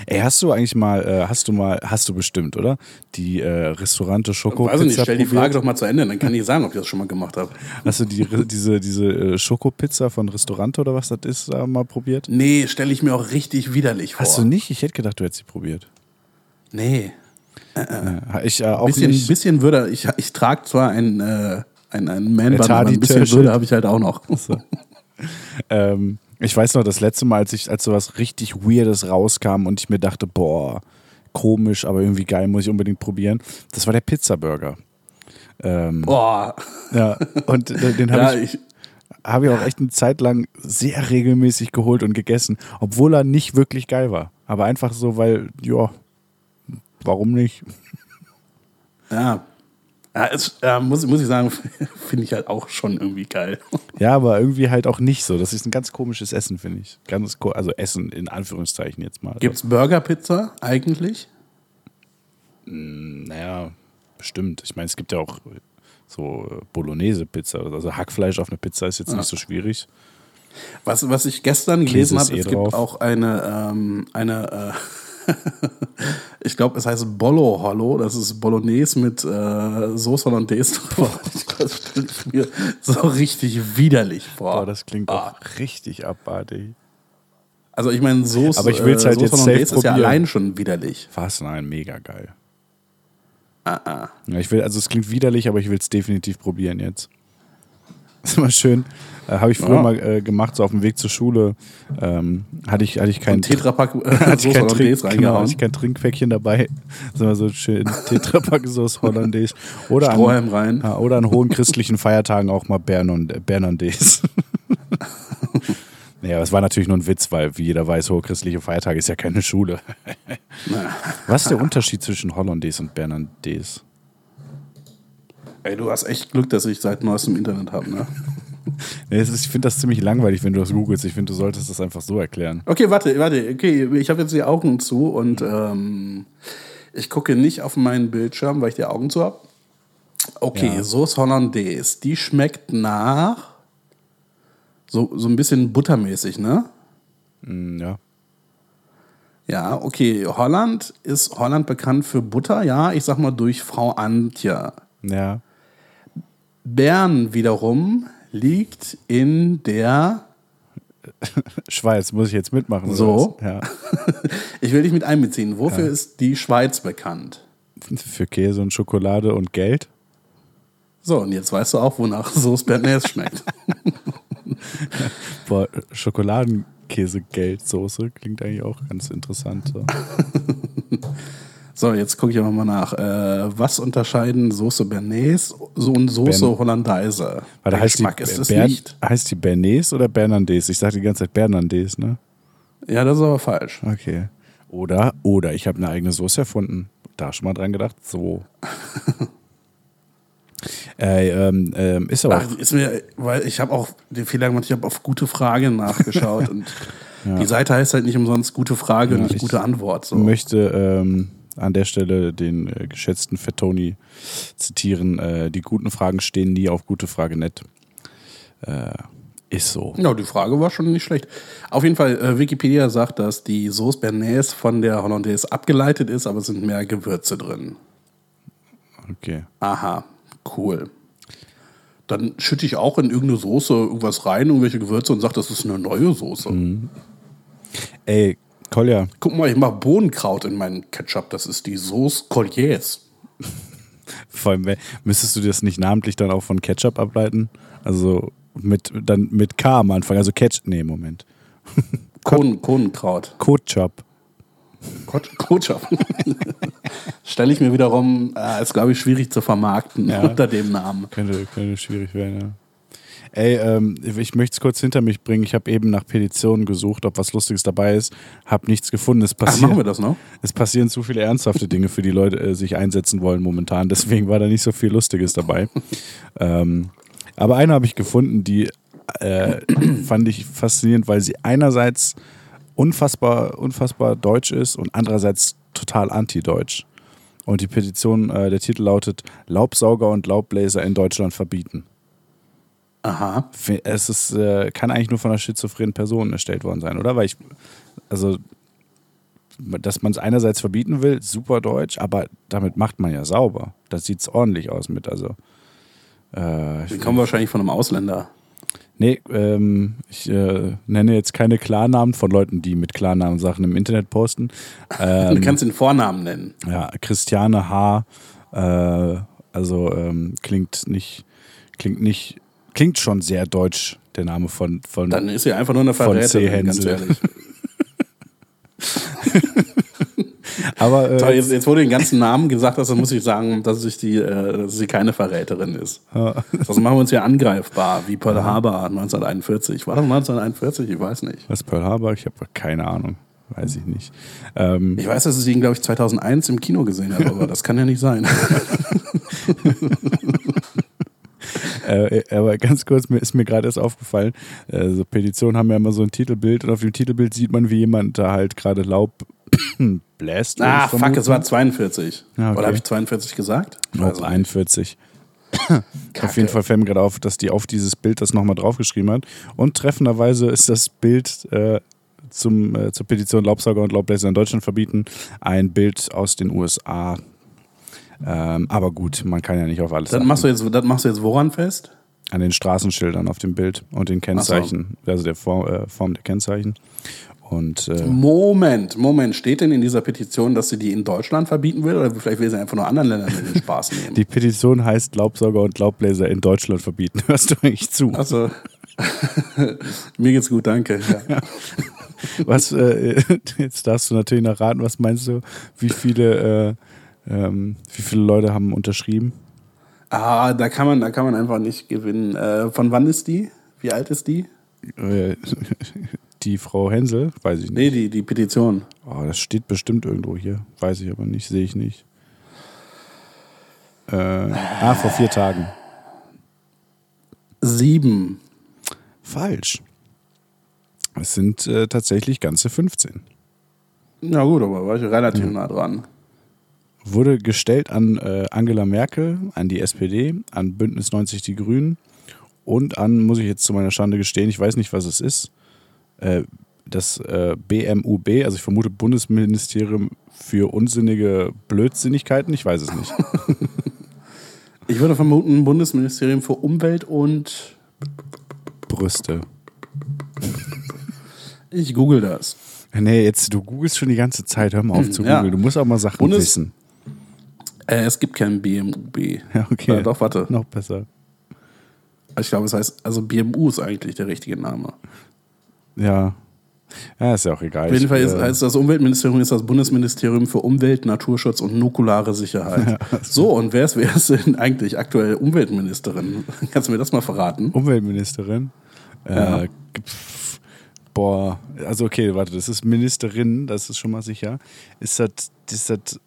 Ey, hast du eigentlich mal, äh, hast du mal, hast du bestimmt, oder? Die äh, Restaurante Schoko Weiß ich nicht, stell die? Frage doch mal zu Ende, dann kann ich sagen, ob ich das schon mal gemacht habe. Hast du die, diese, diese äh, Schokopizza von Restaurante oder was das ist, da mal probiert? Nee, stelle ich mir auch richtig widerlich vor. Hast du nicht? Ich hätte gedacht, du hättest sie probiert. Nee. Ja, ich äh, auch Bisschen, nicht. bisschen Würde, ich, ich trage zwar ein, äh, ein, ein Man-Bun, aber ein bisschen. Würde habe ich halt auch noch. Ähm, ich weiß noch, das letzte Mal, als ich, als sowas richtig Weirdes rauskam und ich mir dachte, boah, komisch, aber irgendwie geil, muss ich unbedingt probieren. Das war der Pizzaburger. Ähm, Boah. ja, und äh, den habe Ja, ich, ich, hab ich auch echt eine Zeit lang sehr regelmäßig geholt und gegessen, obwohl er nicht wirklich geil war. Aber einfach so, weil, ja, warum nicht? ja. Ja, es, ja, muss, muss ich sagen, finde ich halt auch schon irgendwie geil. Ja, aber irgendwie halt auch nicht so. Das ist ein ganz komisches Essen, finde ich. Ganz, also Essen in Anführungszeichen jetzt mal. Gibt's Burger-Pizza eigentlich? Naja, bestimmt. Ich meine, es gibt ja auch so äh, Bolognese-Pizza. Also Hackfleisch auf eine Pizza ist jetzt nicht so schwierig. Was, was ich gestern gelesen habe, eh es drauf. gibt auch eine, ähm, eine äh, ich glaube, es heißt Bollo Hollow. Das ist Bolognese mit äh, Soße Hollandaise drauf. Das stelle ich mir so richtig widerlich vor. Boah, das klingt Ah. auch richtig abartig. Also ich meine, Soße, Aber ich will's halt Soße jetzt Hollandaise ist ja probieren. allein schon widerlich. Was? Nein, mega geil. Ja, ich will, also es klingt widerlich, aber ich will es definitiv probieren jetzt. Das ist immer schön. Äh, Habe ich früher Ja. mal äh, gemacht, so auf dem Weg zur Schule. Ähm, hatte ich, hatte ich keinen Ein Tetrapack hatte ich Soße kein, Trink, genau, hatte ich kein Trinkpäckchen dabei. Das ist immer so schön Tetrapack Sauce Hollandaise. Oder Strohhalm an, rein. Ja, oder an hohen christlichen Feiertagen auch mal Bern und, äh, Bernandaise. Ja, es war natürlich nur ein Witz, weil, wie jeder weiß, hohe christliche Feiertag ist ja keine Schule. Was ist der Unterschied zwischen Hollandaise und Bernandaise? Ey, du hast echt Glück, dass ich seit neuestem Internet habe, ne? Nee, es ist, ich finde das ziemlich langweilig, wenn du das googelst. Ich finde, du solltest das einfach so erklären. Okay, warte, warte. Okay, ich habe jetzt die Augen zu und ähm, ich gucke nicht auf meinen Bildschirm, weil ich die Augen zu habe. Okay, Ja. Sauce Hollandaise. Die schmeckt nach so, so ein bisschen buttermäßig, ne? Mm, ja. Ja, okay. Holland ist Holland bekannt für Butter, ja. Ich sag mal durch Frau Antje. Ja. Bern wiederum liegt in der. Schweiz, muss ich jetzt mitmachen? So. Ja. Ich will dich mit einbeziehen. Wofür ist die Schweiz bekannt? Für Käse und Schokolade und Geld. So, und jetzt weißt du auch, wonach Sauce Bernays schmeckt. Boah, Schokoladenkäse-Geldsoße klingt eigentlich auch ganz interessant. So. So, jetzt gucke ich aber mal nach. Äh, was unterscheiden Sauce Bernays und Sauce Bern- Hollandaise? Warte, Der heißt die, Geschmack ist es Bern, nicht. heißt die Bernays oder Bernandaise? Ich sage die ganze Zeit Bernandaise, ne? Ja, das ist aber falsch. Okay. Oder, oder ich habe eine eigene Soße erfunden. Da schon mal dran gedacht. So. äh, ähm, ähm, ist aber Ach, ist mir, weil ich habe auch den Fehler gemacht, ich habe auf gute Frage nachgeschaut und die Seite heißt halt nicht umsonst gute Frage und Ja, nicht ich gute Antwort. So. möchte ähm, an der Stelle den äh, geschätzten Fettoni zitieren. Äh, die guten Fragen stehen nie auf gute Frage net. Äh, ist so. Ja, die Frage war schon nicht schlecht. Auf jeden Fall, äh, Wikipedia sagt, dass die Sauce Bernays von der Hollandaise abgeleitet ist, aber es sind mehr Gewürze drin. Okay. Aha, cool. Dann schütte ich auch in irgendeine Soße irgendwas rein, irgendwelche Gewürze und sage, das ist eine neue Soße. Ey, Kolja, Guck mal, ich mache Bohnenkraut in meinen Ketchup. Das ist die Sauce Colliers. vor allem, müsstest du das nicht namentlich dann auch von Ketchup ableiten? Also mit, dann mit K am Anfang, also Ketchup. Nee, Moment. Kohn, Kohnenkraut. Ketchup. Kot- Ketchup. Stelle ich mir wiederum, äh, ist glaube ich schwierig zu vermarkten Ja. unter dem Namen. Könnte, könnte schwierig werden, ja. Ey, ähm, ich möchte es kurz hinter mich bringen. Ich habe eben nach Petitionen gesucht, ob was Lustiges dabei ist. Habe nichts gefunden. Es Ach, passiert, machen wir das noch? Es passieren zu viele ernsthafte Dinge, für die Leute äh, sich einsetzen wollen momentan. Deswegen war da nicht so viel Lustiges dabei. ähm, aber eine habe ich gefunden, die äh, fand ich faszinierend, weil sie einerseits unfassbar, unfassbar deutsch ist und andererseits total anti-deutsch. Und die Petition, äh, der Titel lautet Laubsauger und Laubbläser in Deutschland verbieten. Aha. Es ist, äh, kann eigentlich nur von einer schizophrenen Person erstellt worden sein, oder? Weil ich, also, dass man es einerseits verbieten will, super deutsch, aber damit macht man ja sauber. Das sieht ordentlich aus mit, also. Äh, ich, kommen wahrscheinlich von einem Ausländer. nee, ähm, ich äh, nenne jetzt keine Klarnamen von Leuten, die mit Klarnamen Sachen im Internet posten. Du Ähm, kannst den Vornamen nennen. ja, Christiane H. Äh, also ähm, klingt nicht, klingt nicht, klingt schon sehr deutsch, der Name von, von Dann ist sie einfach nur eine. Verräterin, ganz ehrlich. Aber äh, So, jetzt, jetzt, du den ganzen Namen gesagt dann muss ich sagen, dass, ich die, äh, dass sie keine Verräterin ist. Sonst machen wir uns ja angreifbar, wie Pearl Harbor 1941. War das 1941? Ich weiß nicht. was Pearl Harbor? Ich habe keine Ahnung. Weiß ich nicht. Ähm, Ich weiß, dass ich ihn, glaube ich, 2001 im Kino gesehen habe, aber das kann ja nicht sein. äh, aber ganz kurz, mir ist mir gerade erst aufgefallen, äh, so Petitionen haben ja immer so ein Titelbild und auf dem Titelbild sieht man, wie jemand da halt gerade Laub bläst. ah, fuck, es war 42. Ja, okay. Oder habe ich 42 gesagt? Ich nicht. 41. Kacke. Auf jeden Fall fällt mir gerade auf, dass die auf dieses Bild das nochmal draufgeschrieben hat. Und treffenderweise ist das Bild äh, zum, äh, zur Petition Laubsauger und Laubbläser in Deutschland verbieten ein Bild aus den USA. Ähm, aber gut, man kann ja nicht auf alles Das achten. machst, du jetzt, das machst du jetzt woran fest? An den Straßenschildern auf dem Bild und den Kennzeichen, also der Form, äh, Form der Kennzeichen. Und äh, Moment, Moment. Steht denn in dieser Petition, dass sie die in Deutschland verbieten will? Oder vielleicht will sie einfach nur anderen Ländern den Spaß nehmen? die Petition heißt Laubsauger und Laubbläser in Deutschland verbieten. Hörst du eigentlich zu? also, mir geht's gut, danke. Ja. Was, äh, jetzt darfst du natürlich noch raten, was meinst du, wie viele, äh, ähm, wie viele Leute haben unterschrieben? Ah, da kann, man, da kann man einfach nicht gewinnen. Äh, von wann ist die? Wie alt ist die? Äh, Die Frau Hensel, weiß ich nicht. Nee, die, die Petition. Oh, das steht bestimmt irgendwo hier. Weiß ich aber nicht, sehe ich nicht. Äh, ah, vor vier Tagen. Sieben. Falsch. Es sind äh, tatsächlich ganze 15. Na gut, aber war ich relativ nah dran. Wurde gestellt an äh, Angela Merkel, an die SPD, an Bündnis 90 Die Grünen und an, muss ich jetzt zu meiner Schande gestehen, ich weiß nicht, was es ist, äh, das äh, BMUB, also ich vermute Bundesministerium für unsinnige Blödsinnigkeiten, ich weiß es nicht. Ich würde vermuten, Bundesministerium für Umwelt und Brüste. ich google das. Nee, jetzt, du googelst schon die ganze Zeit, hör mal auf zu Ja. googeln. Du musst auch mal Sachen Bundes- wissen. Äh, es gibt kein BMUB. Ja, okay. Äh, doch, warte. Noch besser. Ich glaube, es heißt, also BMU ist eigentlich der richtige Name. Ja. Ja, ist ja auch egal. Auf jeden Fall ist, äh, heißt das Umweltministerium ist das Bundesministerium für Umwelt, Naturschutz und nukulare Sicherheit. so, und wer ist, wer ist denn eigentlich aktuell Umweltministerin? Kannst du mir das mal verraten? Umweltministerin. Ja. Äh, pf, boah, also okay, warte, das ist Ministerin, das ist schon mal sicher. Ist das, ist das,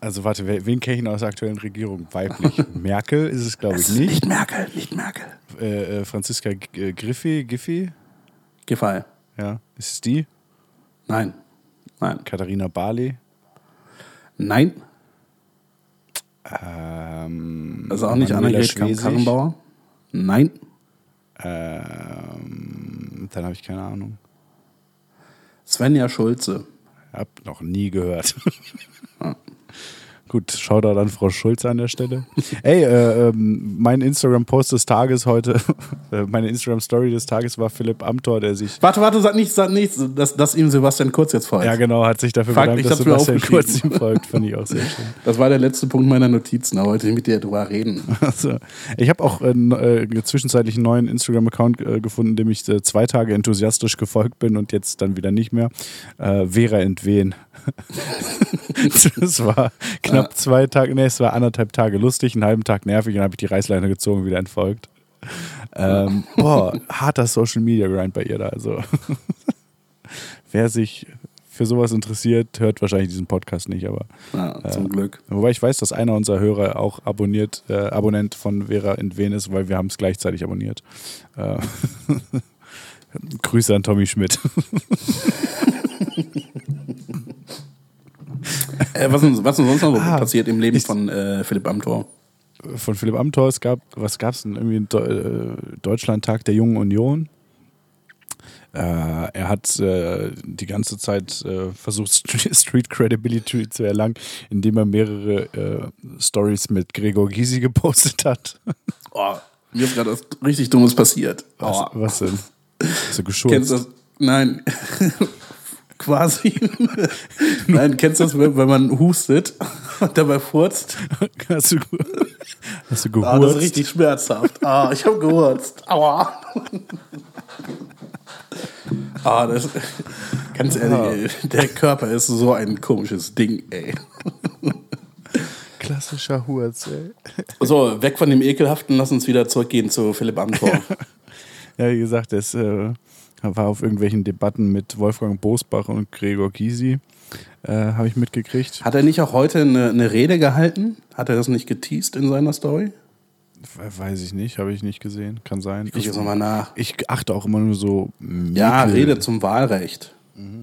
also warte, wen kenne ich noch aus der aktuellen Regierung? Weiblich. Merkel ist es, glaube ich, nicht. Nicht Merkel, nicht Merkel. Äh, äh, Franziska G- äh, Griffi, Giffey, Gefall. ja, ist es die? Nein. Nein. Katharina Barley. Nein. Ähm, Also auch nicht Annegret. Kramp-Karrenbauer. Nein. Ähm, dann habe ich keine Ahnung. Svenja Schulze. Hab noch nie gehört. Gut, Shoutout an Frau Schulze an der Stelle. Ey, äh, ähm, mein Instagram-Post des Tages heute, äh, meine Instagram-Story des Tages war Philipp Amthor, der sich, Warte, warte, sag nicht, sag nichts, dass, dass ihm Sebastian Kurz jetzt folgt. ja genau, hat sich dafür Fuck, bedankt, ich dass Sebastian Kurz ihm folgt. Fand ich auch sehr schön. Das war der letzte Punkt meiner Notizen, da wollte ich mit dir drüber reden. Also, ich habe auch äh, äh, zwischenzeitlich einen neuen Instagram-Account äh, gefunden, dem ich äh, zwei Tage enthusiastisch gefolgt bin und jetzt dann wieder nicht mehr. Äh, Vera entwehen. das war knapp zwei Tage, nee, es war anderthalb Tage lustig, einen halben Tag nervig, dann habe ich die Reißleine gezogen und wieder entfolgt. Ähm, boah, harter Social Media Grind bei ihr da. Also, wer sich für sowas interessiert, hört wahrscheinlich diesen Podcast nicht, aber Ja, zum Glück. Wobei ich weiß, dass einer unserer Hörer auch abonniert, äh, Abonnent von Vera Entwen ist, weil wir haben es gleichzeitig abonniert. Äh, Grüße an Tommy Schmidt. Äh, was, denn, was denn sonst noch so Ah, passiert im Leben ich- von äh, Philipp Amthor? Von Philipp Amthor, es gab, was gab es denn? Irgendwie Deu- äh, Deutschlandtag der Jungen Union. Äh, er hat äh, die ganze Zeit äh, versucht, St- Street Credibility zu erlangen, indem er mehrere äh, Stories mit Gregor Gysi gepostet hat. Oh, mir ist gerade was richtig Dummes passiert. Was, Oh. was denn? Hast du Kennst geschurzt? du das? Nein. Quasi. Nein, kennst du das, wenn wenn man hustet und dabei furzt? Hast du, hast du Ah, das ist gehurzt? richtig schmerzhaft. Ah, ich habe gehurzt. Aua. Ah, das, ganz ehrlich, ey, der Körper ist so ein komisches Ding, ey. Klassischer Hurz, ey. So, weg von dem Ekelhaften, lass uns wieder zurückgehen zu Philipp Amthor. Ja, wie gesagt, es äh, war auf irgendwelchen Debatten mit Wolfgang Bosbach und Gregor Gysi. Äh, Habe ich mitgekriegt. Hat er nicht auch heute eine, eine Rede gehalten? Hat er das nicht geteased in seiner Story? We- Weiß ich nicht, habe ich nicht gesehen. Kann sein. Guck jetzt nochmal nach. ich achte auch immer nur so. Ja, mittel- Rede zum Wahlrecht.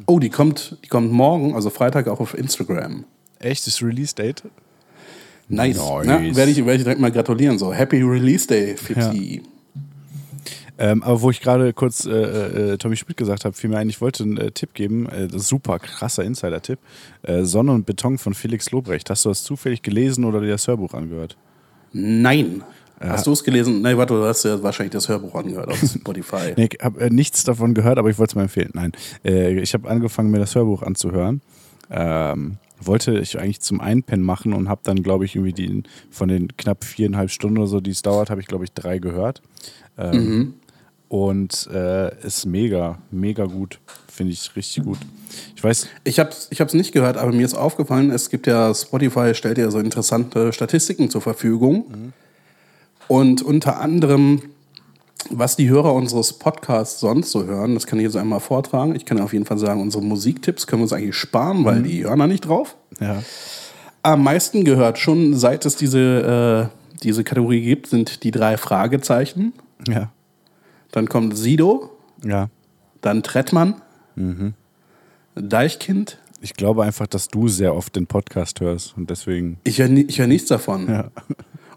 Oh, die kommt, die kommt morgen, also Freitag, auch auf Instagram. Echt, das Release-Date? Nice. Nice. Werde ich, werd ich direkt mal gratulieren. So, Happy Release Day, Fipsi. Ähm, aber wo ich gerade kurz äh, äh, Tommy Schmidt gesagt habe, fiel mir ein, ich wollte einen äh, Tipp geben. Äh, super krasser Insider-Tipp. Äh, Sonne und Beton von Felix Lobrecht. Hast du das zufällig gelesen oder dir das Hörbuch angehört? Nein. Hast du es gelesen? Nein, warte, du hast ja wahrscheinlich das Hörbuch angehört auf Spotify. Nee, ich habe äh, nichts davon gehört, aber ich wollte es mal empfehlen. Nein, äh, ich habe angefangen, mir das Hörbuch anzuhören. Ähm, wollte ich eigentlich zum Einpennen machen und habe dann, glaube ich, irgendwie die von den knapp viereinhalb Stunden oder so, die es dauert, habe ich, glaube ich, drei gehört. Ähm, Und äh, ist mega, mega gut. Finde ich richtig gut. Ich weiß, Ich habe es ich hab's nicht gehört, aber mir ist aufgefallen, es gibt ja, Spotify stellt ja so interessante Statistiken zur Verfügung. Und unter anderem Was die Hörer unseres Podcasts sonst so hören, das kann ich jetzt einmal vortragen. Ich kann auf jeden Fall sagen, unsere Musiktipps können wir uns eigentlich sparen, weil die hören da nicht drauf. Ja. Am meisten gehört schon, seit es diese, äh, diese Kategorie gibt, sind die drei Fragezeichen. Ja. Dann kommt Sido, Ja. dann Trettmann, Deichkind. Ich glaube einfach, dass du sehr oft den Podcast hörst und deswegen. Ich höre ich hör nichts davon. Ja.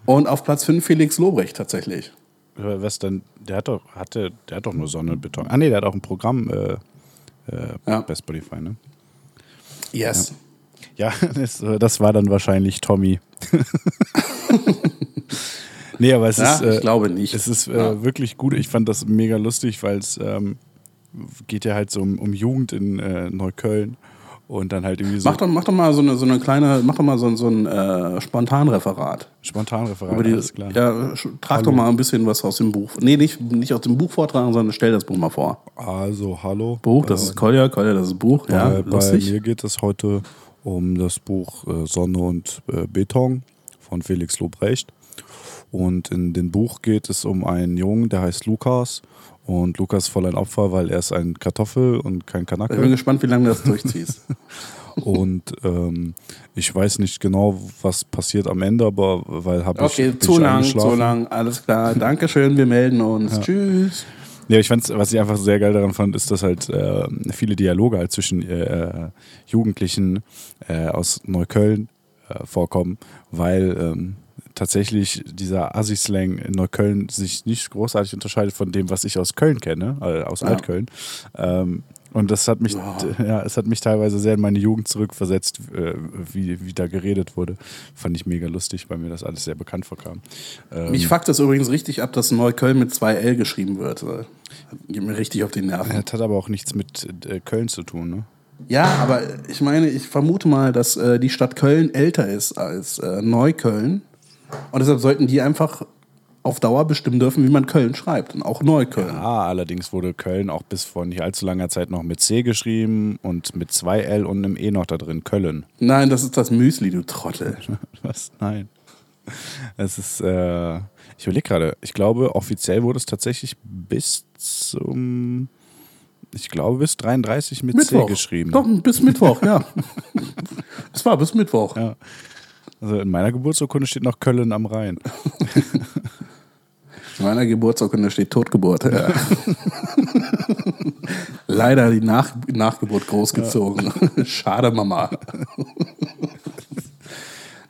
Und auf Platz 5 Felix Lobrecht tatsächlich. Was denn? Der hat doch, hatte, der hat doch nur Sonne und Beton. Ah nee, der hat auch ein Programm äh, äh, Ja. bei Spotify, ne? Yes. Ja, das, das war dann wahrscheinlich Tommy. nee, aber es Ja, ist. Äh, ich glaube nicht. Es ist äh, Ja. wirklich gut. Ich fand das mega lustig, weil es ähm, geht ja halt so um, um Jugend in äh, Neukölln und dann halt irgendwie so Mach doch, mach doch mal so eine, so eine kleine, mach doch mal so, ein- so ein äh, Spontanreferat. Spontanreferat, Über die, alles klar. Ja, trag doch mal ein bisschen was aus dem Buch. Nee, nicht, nicht aus dem Buch vortragen, sondern stell das Buch mal vor. Also, hallo. Buch, das Äh, ist Kolja, Kolja, das ist Buch. Ja, bei, bei lustig. mir geht es heute um das Buch äh, Sonne und äh, Beton von Felix Lobrecht. Und in dem Buch geht es um einen Jungen, der heißt Lukas. Und Lukas ist voll ein Opfer, weil er ist ein Kartoffel und kein Ich bin Kanacke. gespannt, wie lange du das durchziehst. und ähm, ich weiß nicht genau, was passiert am Ende, aber weil habe ich Okay, zu lang, zu lang, alles klar. Dankeschön, wir melden uns. Tschüss. Ja, ich fand's, was ich einfach sehr geil daran fand, ist, dass halt äh, viele Dialoge halt zwischen äh, Jugendlichen äh, aus Neukölln äh, vorkommen, weil ähm, tatsächlich dieser Assi-Slang in Neukölln sich nicht großartig unterscheidet von dem, was ich aus Köln kenne, äh, aus Ja. Altköln. Ähm, und das hat mich, ja, es hat mich teilweise sehr in meine Jugend zurückversetzt, äh, wie, wie da geredet wurde. Fand ich mega lustig, weil mir das alles sehr bekannt vorkam. Ähm, Mich fuckt das übrigens richtig ab, dass Neukölln mit zwei L geschrieben wird. Das Geht mir richtig auf die Nerven. das hat aber auch nichts mit äh, Köln zu tun, ne? Ja, aber ich meine, ich vermute mal, dass äh, die Stadt Köln älter ist als äh, Neukölln. Und deshalb sollten die einfach auf Dauer bestimmen dürfen, wie man Köln schreibt. Und auch Neukölln. Ah, allerdings wurde Köln auch bis vor nicht allzu langer Zeit noch mit C geschrieben und mit zwei L und einem E noch da drin. Köln. Nein, das ist das Müsli, du Trottel. Was? Nein. Es ist, äh, ich überlege gerade, ich glaube, offiziell wurde es tatsächlich bis zum, ich glaube, bis 33 mit C geschrieben. Doch, bis Mittwoch, ja. Es war bis Mittwoch. Ja. Also in meiner Geburtsurkunde steht noch Köln am Rhein. In meiner Geburtsurkunde steht Totgeburt. Ja. Leider die Nach Nachgeburt großgezogen. Schade, Mama.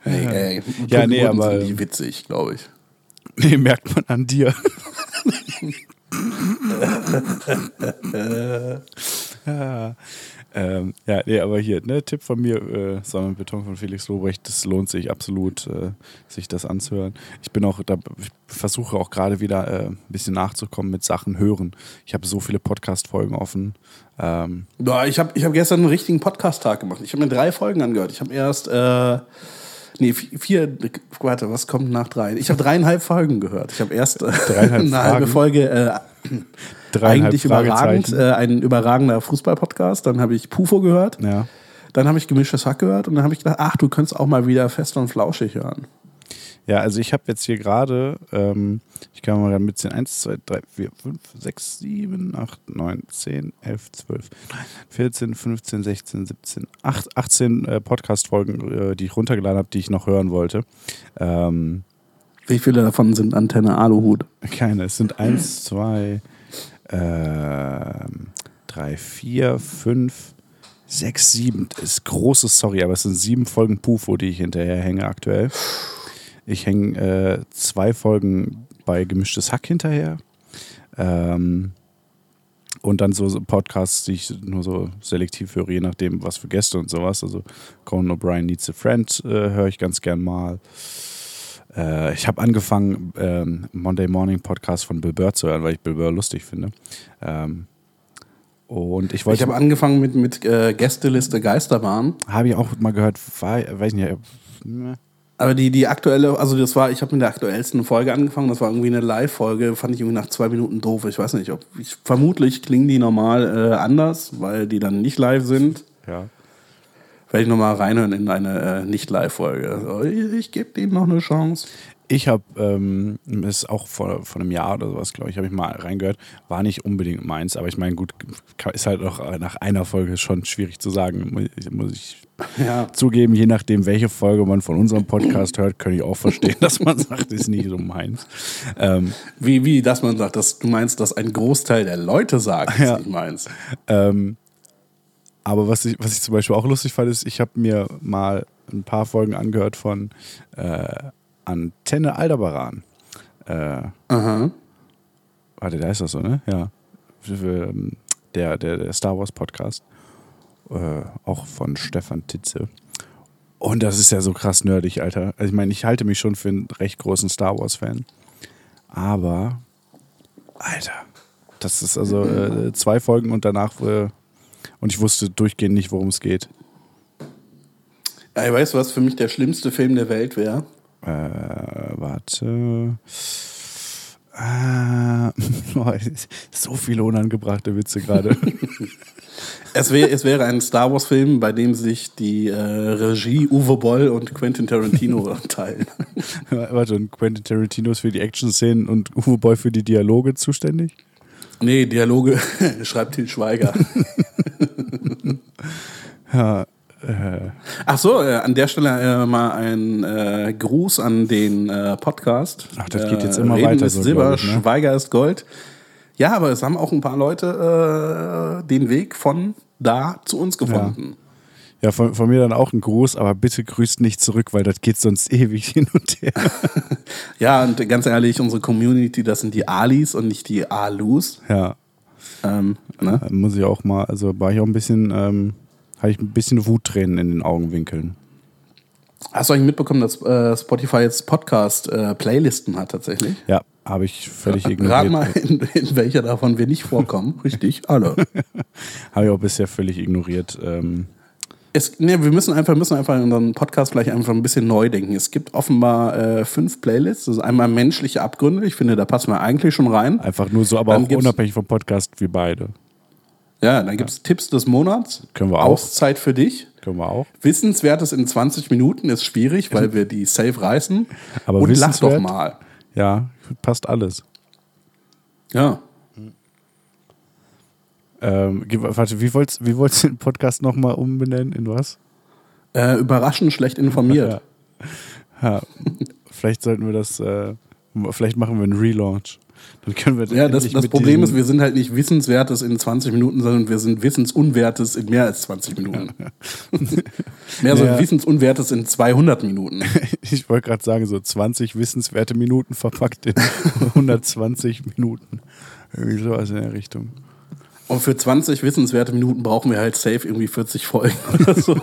Hey, ey. Ja, nee, Totgeburten aber- sind witzig, glaube ich. Nee, merkt man an dir. ja, ähm, ja, nee, aber hier, ne, Tipp von mir, äh, Sonne und Beton von Felix Lobrecht, das lohnt sich absolut, äh, sich das anzuhören. Ich bin auch, da, ich versuche auch gerade wieder äh, ein bisschen nachzukommen mit Sachen hören. Ich habe so viele Podcast-Folgen offen. Ähm, Boah, ich habe ich hab gestern einen richtigen Podcast-Tag gemacht. Ich habe mir drei Folgen angehört. Ich habe erst, äh, nee, vi- vier, warte, was kommt nach drei? Ich habe dreieinhalb Folgen gehört. Ich habe erst äh, eine halbe? Folge, äh, eigentlich überragend, äh, ein überragender Fußball-Podcast. Dann habe ich Pufo gehört. Ja. Dann habe ich gemischtes Hack gehört und dann habe ich gedacht, ach, du könntest auch mal wieder fest und flauschig hören. Ja, also ich habe jetzt hier gerade, ähm, ich kann mal mitzählen, 1, 2, 3, 4, 5, 6, 7, 8, 9, 10, 11, 12, 14, 15, 16, 17, 8, 18 äh, Podcast-Folgen, äh, die ich runtergeladen habe, die ich noch hören wollte. Ähm, Wie viele davon sind Antenne Aluhut? keine, es sind 1, 2, ähm, 3, 4, 5, 6, 7. Ist großes Sorry, aber es sind sieben Folgen Pufo, die ich hinterher hänge aktuell. Ich hänge äh, zwei Folgen bei Gemischtes Hack hinterher. Ähm, und dann so so Podcasts, die ich nur so selektiv höre, je nachdem, was für Gäste und sowas. Also Conan O'Brien Needs a Friend äh, höre ich ganz gern mal. Äh, ich habe angefangen, ähm, Monday Morning Podcast von Bill Burr zu hören, weil ich Bill Burr lustig finde. Ähm, und ich Ich wollte, habe angefangen mit, mit äh, Gästeliste Geisterbahn. habe ich auch mal gehört, war, weiß nicht, äh, Aber die, die aktuelle, also das war, ich habe mit der aktuellsten Folge angefangen, das war irgendwie eine Live-Folge, fand ich irgendwie nach zwei Minuten doof. Ich weiß nicht, ob ich vermutlich klingen die normal äh, anders, weil die dann nicht live sind. ja. Werde ich nochmal reinhören in eine äh, Nicht-Live-Folge. Also, ich ich gebe denen noch eine Chance. Ich habe ähm, ist auch vor, vor einem Jahr oder sowas, glaube ich, habe ich mal reingehört. War nicht unbedingt meins, aber ich meine, gut, ist halt auch nach einer Folge schon schwierig zu sagen, muss ich, Ja. zugeben. Je nachdem, welche Folge man von unserem Podcast hört, kann ich auch verstehen, dass man sagt, ist nicht so meins. Ähm, Wie, wie, dass man sagt, dass du meinst, dass ein Großteil der Leute sagt, Ja. was ich meins. Ähm, aber was ich, was ich zum Beispiel auch lustig fand, ist, ich habe mir mal ein paar Folgen angehört von äh, Antenne Aldebaran. Äh, Aha. warte, da ist das so, ne? Ja. Ähm, Der, der, der Star Wars Podcast. Äh, auch von Stefan Titze. Und das ist ja so krass nerdig, Alter. Also ich meine, ich halte mich schon für einen recht großen Star Wars-Fan. Aber, Alter, das ist also äh, zwei Folgen und danach äh, und ich wusste durchgehend nicht, worum es geht. Ja, weißt du, was für mich der schlimmste Film der Welt wäre? Äh, warte. Oh, so viele unangebrachte Witze gerade. Es, wär, es wäre ein Star Wars-Film, bei dem sich die äh, Regie Uwe Boll und Quentin Tarantino teilen. Warte, und Quentin Tarantino ist für die Action-Szenen und Uwe Boll für die Dialoge zuständig? Nee, Dialoge schreibt Til Schweiger. Ja, äh, Ach so, äh, an der Stelle äh, mal ein äh, Gruß an den äh, Podcast. Ach, das geht jetzt immer Reden weiter ist so, Silber, ich, ne? Schweiger ist Gold. Ja, aber es haben auch ein paar Leute äh, den Weg von da zu uns gefunden. ja von, von mir dann auch ein Gruß, aber bitte grüßt nicht zurück, weil das geht sonst ewig hin und her. Ja, und ganz ehrlich, unsere Community, das sind die Alis und nicht die Alus. Ja, Ähm, ne? muss ich auch mal, also war ich auch ein bisschen, ähm, hatte ich ein bisschen Wuttränen in den Augenwinkeln. Hast du eigentlich mitbekommen, dass äh, Spotify jetzt Podcast-Playlisten hat tatsächlich? Ja, habe ich völlig Rat ignoriert. mal, in, in welcher davon wir nicht vorkommen. Richtig, alle. Habe ich auch bisher völlig ignoriert. Ähm, Es, ne, wir müssen einfach, müssen einfach unseren Podcast vielleicht einfach ein bisschen neu denken. Es gibt offenbar äh, fünf Playlists. Das ist einmal menschliche Abgründe. Ich finde, da passen wir eigentlich schon rein. einfach nur so, aber Dann auch unabhängig vom Podcast wie beide. Ja, dann gibt es Tipps des Monats. Können wir auch. Auszeit für dich. Können wir auch. Wissenswertes in 20 Minuten ist schwierig, weil wir die safe reißen. Aber Und lach doch mal. Ja, passt alles. Ja. Ähm, warte, wie wolltest wie wolltest du den Podcast nochmal umbenennen? In was? Äh, überraschend schlecht informiert. Ja. ja. Vielleicht sollten wir das, äh, vielleicht machen wir einen Relaunch. Dann können wir Ja, das, endlich das mit Problem ist, wir sind halt nicht Wissenswertes in 20 Minuten, sondern wir sind Wissensunwertes in mehr als 20 Minuten. mehr so Ja. Wissensunwertes in 200 Minuten. Ich wollte gerade sagen, so 20 wissenswerte Minuten verpackt in 120 Minuten. Irgendwie sowas in der Richtung. Und für 20 wissenswerte Minuten brauchen wir halt safe irgendwie 40 Folgen oder so.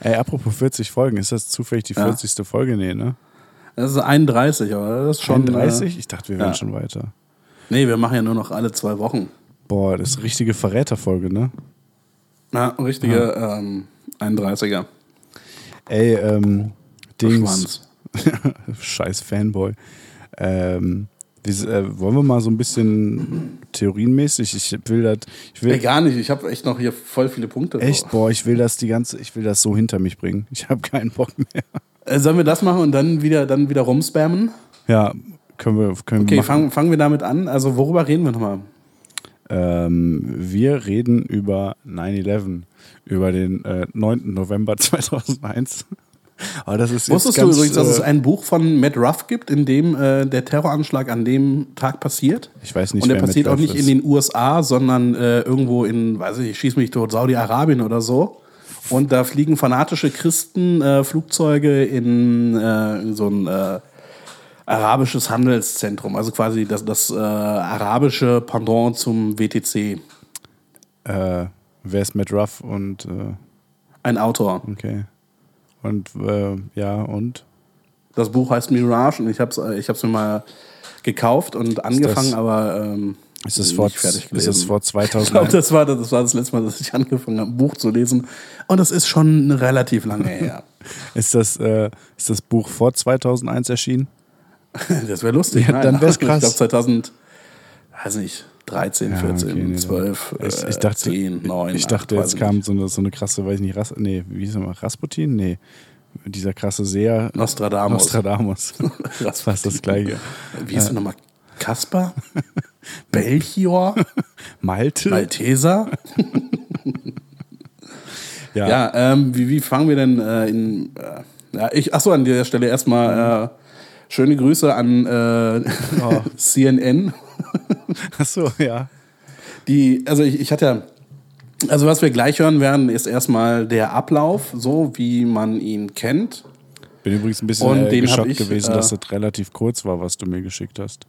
Ey, apropos 40 Folgen, ist das zufällig die Ja. 40. Folge? Nee, ne? Das ist 31, aber das ist schon. 30? Äh, Ich dachte, wir wären ja. schon weiter. nee, wir machen ja nur noch alle zwei Wochen. Boah, das ist eine richtige Verräterfolge, ne? Na, richtige ähm, 31er. Ey, ähm, Dings. Scheiß Fanboy. Ähm, äh, wollen wir mal so ein bisschen theorienmäßig? Ich will das. Ich will, Nee, gar nicht. Ich habe echt noch hier voll viele Punkte. Echt, boah, ich will das die ganze, ich will das so hinter mich bringen. Ich habe keinen Bock mehr. Äh, sollen wir das machen und dann wieder, dann wieder rumspammen? Ja, können wir, können Okay, wir fangen fangen wir damit an. Also, worüber reden wir nochmal? Ähm, wir reden über 9-11, über den äh, 9. November 2001. Aber das ist Wusstest du übrigens, dass es äh, ein Buch von Matt Ruff gibt, in dem äh, der Terroranschlag an dem Tag passiert? Ich weiß nicht, Und der passiert auch nicht ist. in den USA, sondern äh, irgendwo in, weiß ich, schieß mich tot, Saudi-Arabien oder so. Und da fliegen fanatische Christen äh, Flugzeuge in, äh, in so ein äh, arabisches Handelszentrum, also quasi das, das äh, arabische Pendant zum WTC. Äh, wer ist Matt Ruff und äh, Ein Autor. okay. Und äh, ja, und? Das Buch heißt Mirage und ich habe es ich hab's mir mal gekauft und angefangen, das- aber ähm, Ist nicht vor, fertig ist das vor Ich glaube, 2001? das war, das war das letzte Mal, dass ich angefangen habe, ein Buch zu lesen. Und das ist schon relativ lange her. Ist das, äh, ist das Buch vor 2001 erschienen? Das wäre lustig. Ja, dann wär's krass. Ich glaube 2000, weiß nicht, 13, Ja, 14, okay, nee, 12, Ich, äh, ich dachte, 10, 9. ich dachte, jetzt kam so eine, so eine krasse, weiß ich nicht, Ras nee, wie hieß er mal, Rasputin? Nee, dieser krasse Seher. Nostradamus. Nostradamus. das ist fast das Gleiche. Wie hieß er nochmal? Kaspar? Belchior? Malte? Malteser? Ja. Ja, ähm, wie, wie fangen wir denn äh, in. Äh, ja, ich, achso, an der Stelle erstmal äh, schöne Grüße an äh, Oh. CNN. Ach so, ja. Die, also ich, ich hatte ja. Also was wir gleich hören werden, ist erstmal der Ablauf, so wie man ihn kennt. Bin übrigens ein bisschen Und äh, geschockt ich, gewesen, äh, dass das relativ kurz war, was du mir geschickt hast.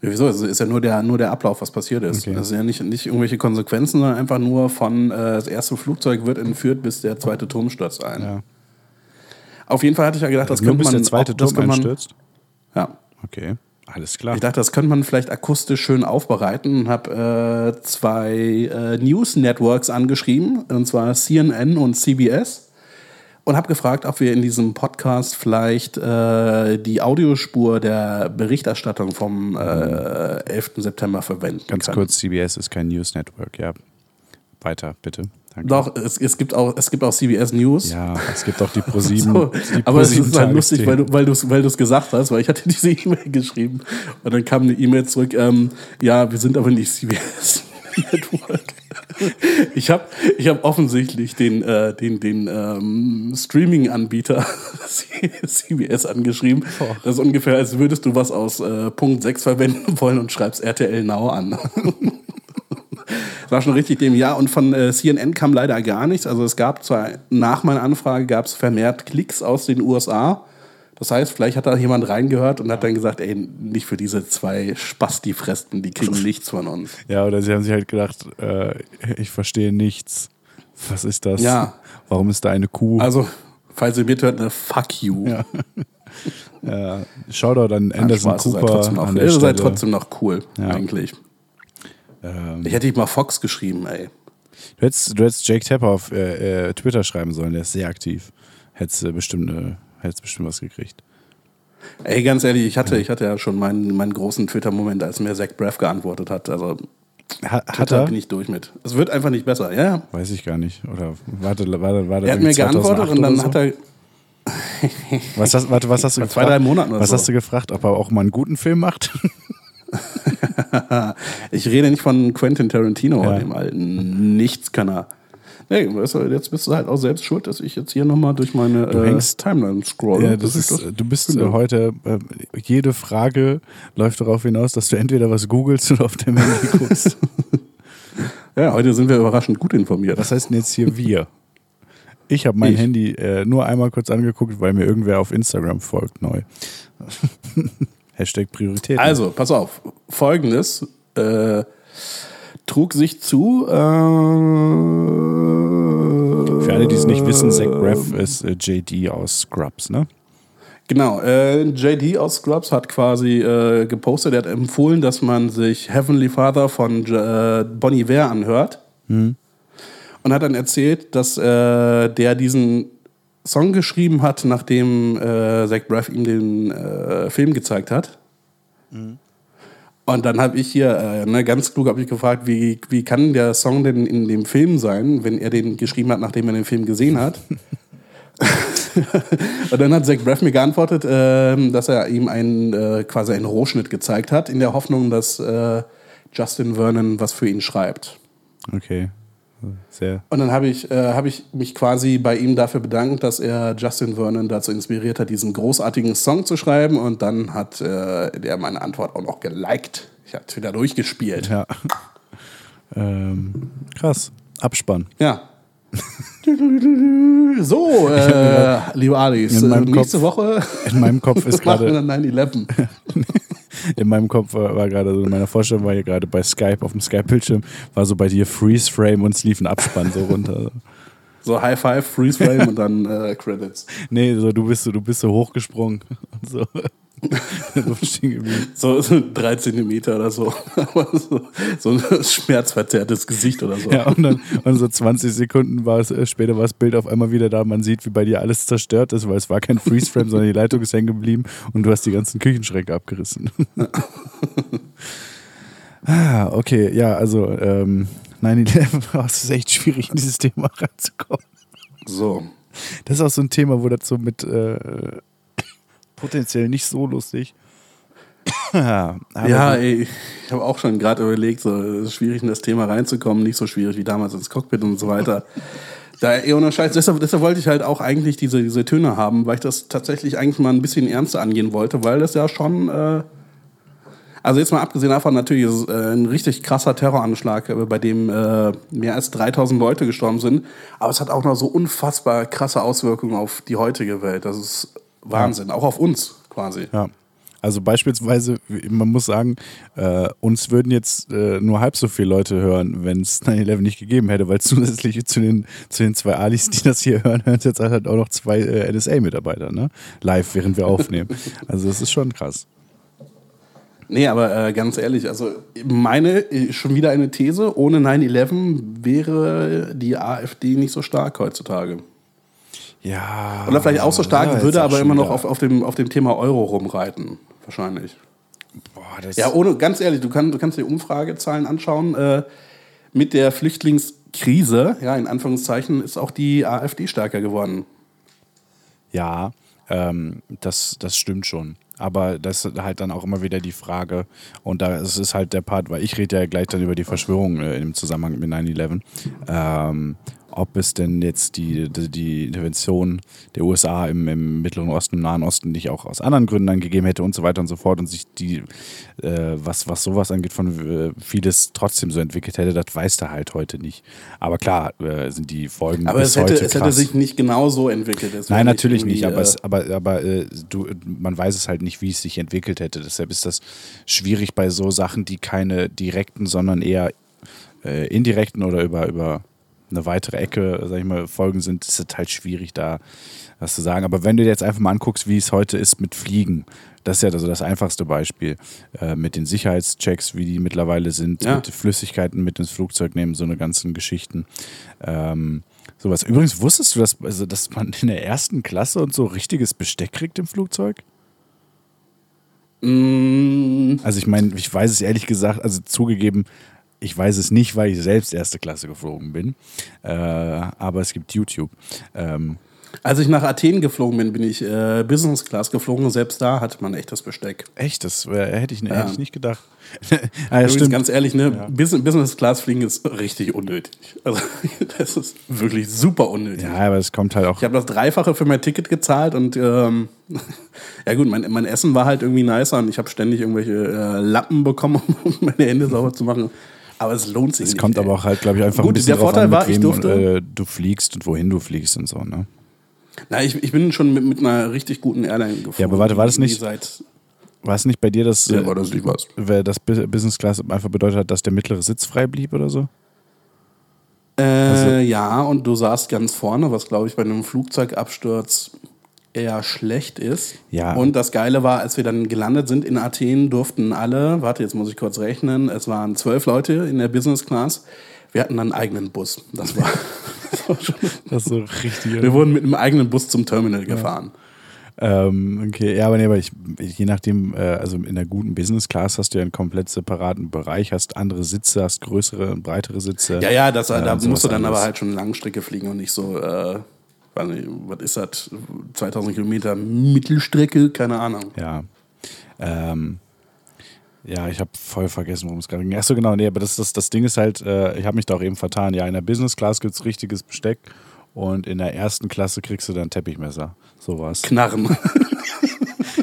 Ja, wieso? Es ist ja nur der, nur der Ablauf, was passiert ist. Okay. Das sind ja nicht, nicht irgendwelche Konsequenzen, sondern einfach nur von äh, das erste Flugzeug wird entführt, bis der zweite Turm stürzt ein. Ja. Auf jeden Fall hatte ich ja gedacht, das Nur könnte bis man. der zweite Turm man, einstürzt? Ja. Okay, alles klar. Ich dachte, das könnte man vielleicht akustisch schön aufbereiten und habe äh, zwei äh, News-Networks angeschrieben, und zwar CNN und CBS. Und habe gefragt, ob wir in diesem Podcast vielleicht äh, die Audiospur der Berichterstattung vom äh, 11. September verwenden Ganz können. kurz, CBS ist kein News Network, ja. Weiter, bitte. Danke. Doch, es, es, gibt auch, es gibt auch CBS News. Ja, es gibt auch die ProSieben. So, die aber es ist halt lustig, weil du weil du's, weil du's gesagt hast, weil ich hatte diese E-Mail geschrieben und dann kam eine E-Mail zurück, ähm, ja, wir sind aber nicht CBS Network. Ich habe ich hab offensichtlich den, äh, den, den ähm, Streaming-Anbieter CBS angeschrieben. Das ist ungefähr, als würdest du was aus äh, Punkt 6 verwenden wollen und schreibst RTL Now an. Das war schon richtig dem Jahr und von äh, CNN kam leider gar nichts. Also es gab zwar nach meiner Anfrage gab es vermehrt Klicks aus den USA. Das heißt, vielleicht hat da jemand reingehört und hat dann gesagt, ey, nicht für diese zwei Spasti-Fresten, die kriegen nichts von uns. Ja, oder sie haben sich halt gedacht, äh, ich verstehe nichts. Was ist das? Ja. Warum ist da eine Kuh? Also, falls ihr mithört, eine Fuck you. Ja. ja, Shoutout an Anderson Spaß, ihr seid Cooper. trotzdem noch, ihr seid trotzdem noch cool, Ja. eigentlich. Ähm, Ich hätte ich mal Fox geschrieben, ey. du, hättest, du hättest Jake Tapper auf äh, äh, Twitter schreiben sollen, der ist sehr aktiv. Hättest du bestimmt, äh, hättest bestimmt was gekriegt. Ey, ganz ehrlich, ich hatte, ich hatte ja schon meinen, meinen großen Twitter-Moment, als mir Zach Braff geantwortet hat. Also, Ha, hat Twitter er? bin ich durch mit. Es wird einfach nicht besser, ja, ja. Weiß ich gar nicht. Oder warte, warte, warte. Er hat mir geantwortet und dann hat er, Was hast, warte, was hast du Vor gefragt? zwei, drei Monaten oder Was so. hast du gefragt, ob er auch mal einen guten Film macht? ich rede nicht von Quentin Tarantino, Ja. dem alten Nichtskönner. Nee, jetzt bist du halt auch selbst schuld, dass ich jetzt hier nochmal durch meine Du äh, hängst- Timeline scrolle. Ja, das ist, ich du bist finde. äh, heute, äh, jede Frage läuft darauf hinaus, dass du entweder was googelst oder auf dem Handy guckst. Ja, heute sind wir überraschend gut informiert. Was heißt denn jetzt hier wir? Ich habe mein Ich. Handy äh, nur einmal kurz angeguckt, weil mir irgendwer auf Instagram folgt neu. Hashtag Priorität. Also, pass auf. Folgendes äh, trug sich zu. Äh, Für alle, die es nicht wissen, Zach Braff ist äh, JD aus Scrubs, ne? Genau, äh, JD aus Scrubs hat quasi äh, gepostet, er hat empfohlen, dass man sich Heavenly Father von äh, Bonnie Iver anhört. Und hat dann erzählt, dass äh, der diesen Song geschrieben hat, nachdem äh, Zach Braff ihm den äh, Film gezeigt hat. Und dann habe ich hier, äh, ne, ganz klug ich gefragt, wie, wie kann der Song denn in dem Film sein, wenn er den geschrieben hat, nachdem er den Film gesehen hat? Und dann hat Zach Braff mir geantwortet, ähm, dass er ihm einen, äh, quasi einen Rohschnitt gezeigt hat, in der Hoffnung, dass äh, Justin Vernon was für ihn schreibt. Okay. Sehr. Und dann habe ich, äh, hab ich mich quasi bei ihm dafür bedankt, dass er Justin Vernon dazu inspiriert hat, diesen großartigen Song zu schreiben. Und dann hat äh, der meine Antwort auch noch geliked. Ich habe wieder durchgespielt. Ja. ähm, krass. Abspann. Ja. so, äh, liebe Alice, In äh, meinem nächste Kopf- Woche In meinem Kopf ist gerade, dann 9-11. in meinem Kopf war, war gerade so, in meiner Vorstellung war hier gerade bei Skype, auf dem Skype-Bildschirm, war so bei dir Freeze Frame und es lief ein Abspann so runter. So High Five, Freeze Frame und dann äh, Credits. Nee, so du bist so, du bist so hochgesprungen und so. So, so drei Zentimeter oder so. Aber so, so ein schmerzverzerrtes Gesicht oder so. Ja, und dann und so 20 Sekunden war es, äh, später war das Bild auf einmal wieder da. Man sieht, wie bei dir alles zerstört ist, weil es war kein Freeze-Frame, sondern die Leitung ist hängen geblieben und du hast die ganzen Küchenschränke abgerissen. Ah, okay, ja, also ähm, 9-11, es ist echt schwierig, in dieses Thema reinzukommen. So. Das ist auch so ein Thema, wo das so mit äh, potenziell nicht so lustig. ja, ey, ich habe auch schon gerade überlegt, so es ist schwierig in das Thema reinzukommen, nicht so schwierig wie damals ins Cockpit und so weiter. Da, ey, ohne Scheiß, deshalb, deshalb wollte ich halt auch eigentlich diese, diese Töne haben, weil ich das tatsächlich eigentlich mal ein bisschen ernster angehen wollte, weil das ja schon, äh, also jetzt mal abgesehen davon, natürlich ist es äh, ein richtig krasser Terroranschlag, äh, bei dem äh, mehr als 3000 Leute gestorben sind, aber es hat auch noch so unfassbar krasse Auswirkungen auf die heutige Welt. Das ist Wahnsinn, auch auf uns quasi. Ja. Also beispielsweise, man muss sagen, äh, uns würden jetzt äh, nur halb so viele Leute hören, wenn es 9-11 nicht gegeben hätte, weil zusätzlich zu den, zu den zwei Alis, die das hier hören, hören jetzt halt auch noch zwei äh, NSA-Mitarbeiter, ne? Live, während wir aufnehmen. Also das ist schon krass. Nee, aber äh, ganz ehrlich, also meine, äh, schon wieder eine These, ohne 9-11 wäre die AfD nicht so stark heutzutage. Ja. Oder vielleicht auch so stark, ja, würde aber immer noch auf, auf, dem, auf dem Thema Euro rumreiten. Wahrscheinlich. Boah, das Ja, ohne, ganz ehrlich, du, kann, du kannst dir Umfragezahlen anschauen. Äh, mit der Flüchtlingskrise, ja, in Anführungszeichen, ist auch die AfD stärker geworden. Ja, ähm, das, das stimmt schon. Aber das ist halt dann auch immer wieder die Frage, und da ist es halt der Part, weil ich rede ja gleich dann über die Verschwörung äh, im Zusammenhang mit 9-11, ähm, ob es denn jetzt die, die, die Intervention der USA im, im Mittleren Osten, im Nahen Osten nicht auch aus anderen Gründen dann gegeben hätte und so weiter und so fort und sich die, äh, was, was sowas angeht, von äh, vieles trotzdem so entwickelt hätte, das weiß er halt heute nicht. Aber klar, äh, sind die Folgen Aber es hätte, heute es hätte sich nicht genau so entwickelt. Nein, natürlich nicht, aber, äh, es, aber, aber äh, du, man weiß es halt nicht, wie es sich entwickelt hätte. Deshalb ist das schwierig bei so Sachen, die keine direkten, sondern eher äh, indirekten oder über, über eine weitere Ecke, sag ich mal, Folgen sind, ist es halt schwierig, da was zu sagen. Aber wenn du dir jetzt einfach mal anguckst, wie es heute ist mit Fliegen, das ist ja also das einfachste Beispiel. Äh, mit den Sicherheitschecks, wie die mittlerweile sind, Ja. mit Flüssigkeiten mit ins Flugzeug nehmen, so eine ganzen Geschichten. Ähm, sowas. Übrigens, wusstest du, dass, also, dass man in der ersten Klasse und so richtiges Besteck kriegt im Flugzeug? mm, Also ich meine, ich weiß es ehrlich gesagt, also zugegeben, ich weiß es nicht, weil ich selbst erste Klasse geflogen bin. Äh, aber es gibt YouTube. Ähm, Als ich nach Athen geflogen bin, bin ich äh, Business Class geflogen. Selbst da hatte man echtes Besteck. echt, das wär, hätte, ich, Ja. hätte ich nicht gedacht. ah, ja, Übrigens, stimmt. ganz ehrlich, ne, Business, Business Class fliegen ist richtig unnötig. Also, das ist wirklich super unnötig. ja, aber es kommt halt auch. Ich habe das Dreifache für mein Ticket gezahlt und ähm, ja gut, mein, mein Essen war halt irgendwie nicer und ich habe ständig irgendwelche äh, Lappen bekommen, um meine Hände sauber zu machen. Aber es lohnt sich Es kommt aber auch halt, glaube ich, einfach Gut, ein bisschen der drauf Vorteil an, mit war, ich wem durfte- äh, du fliegst und wohin du fliegst und so, ne? Na, ich, ich bin schon mit, mit einer richtig guten Airline geflogen. Ja, aber warte, war das nicht- War es nicht bei dir, dass, ja, äh, war das nicht was. das Bu- Business Class einfach bedeutet hat, dass der mittlere Sitz frei blieb oder so? Äh, Also ja, und du saßt ganz vorne, was glaube ich bei einem Flugzeugabsturz eher schlecht ist. Ja. Und das Geile war, als wir dann gelandet sind in Athen, durften alle, warte, jetzt muss ich kurz rechnen, es waren zwölf Leute in der Business Class. Wir hatten dann einen eigenen Bus. Das war, das war schon. Das ist so richtig. Wir wurden mit einem eigenen Bus zum Terminal gefahren. Ähm, okay, ja, aber nee, aber ich, je nachdem, äh, also in der guten Business Class hast du ja einen komplett separaten Bereich, hast andere Sitze, hast größere und breitere Sitze. Ja, ja, das, da und sowas musst du dann anderes. aber halt schon Langstrecke fliegen und nicht so, äh, nicht, was ist das, 2000 Kilometer Mittelstrecke, keine Ahnung. Ja. Ähm, ja, ich habe voll vergessen, worum es gerade ging. Achso, genau, nee, aber das, das, das Ding ist halt, äh, ich habe mich da auch eben vertan. Ja, in der Business Class gibt es richtiges Besteck und in der ersten Klasse kriegst du dann Teppichmesser. Sowas. Knarren.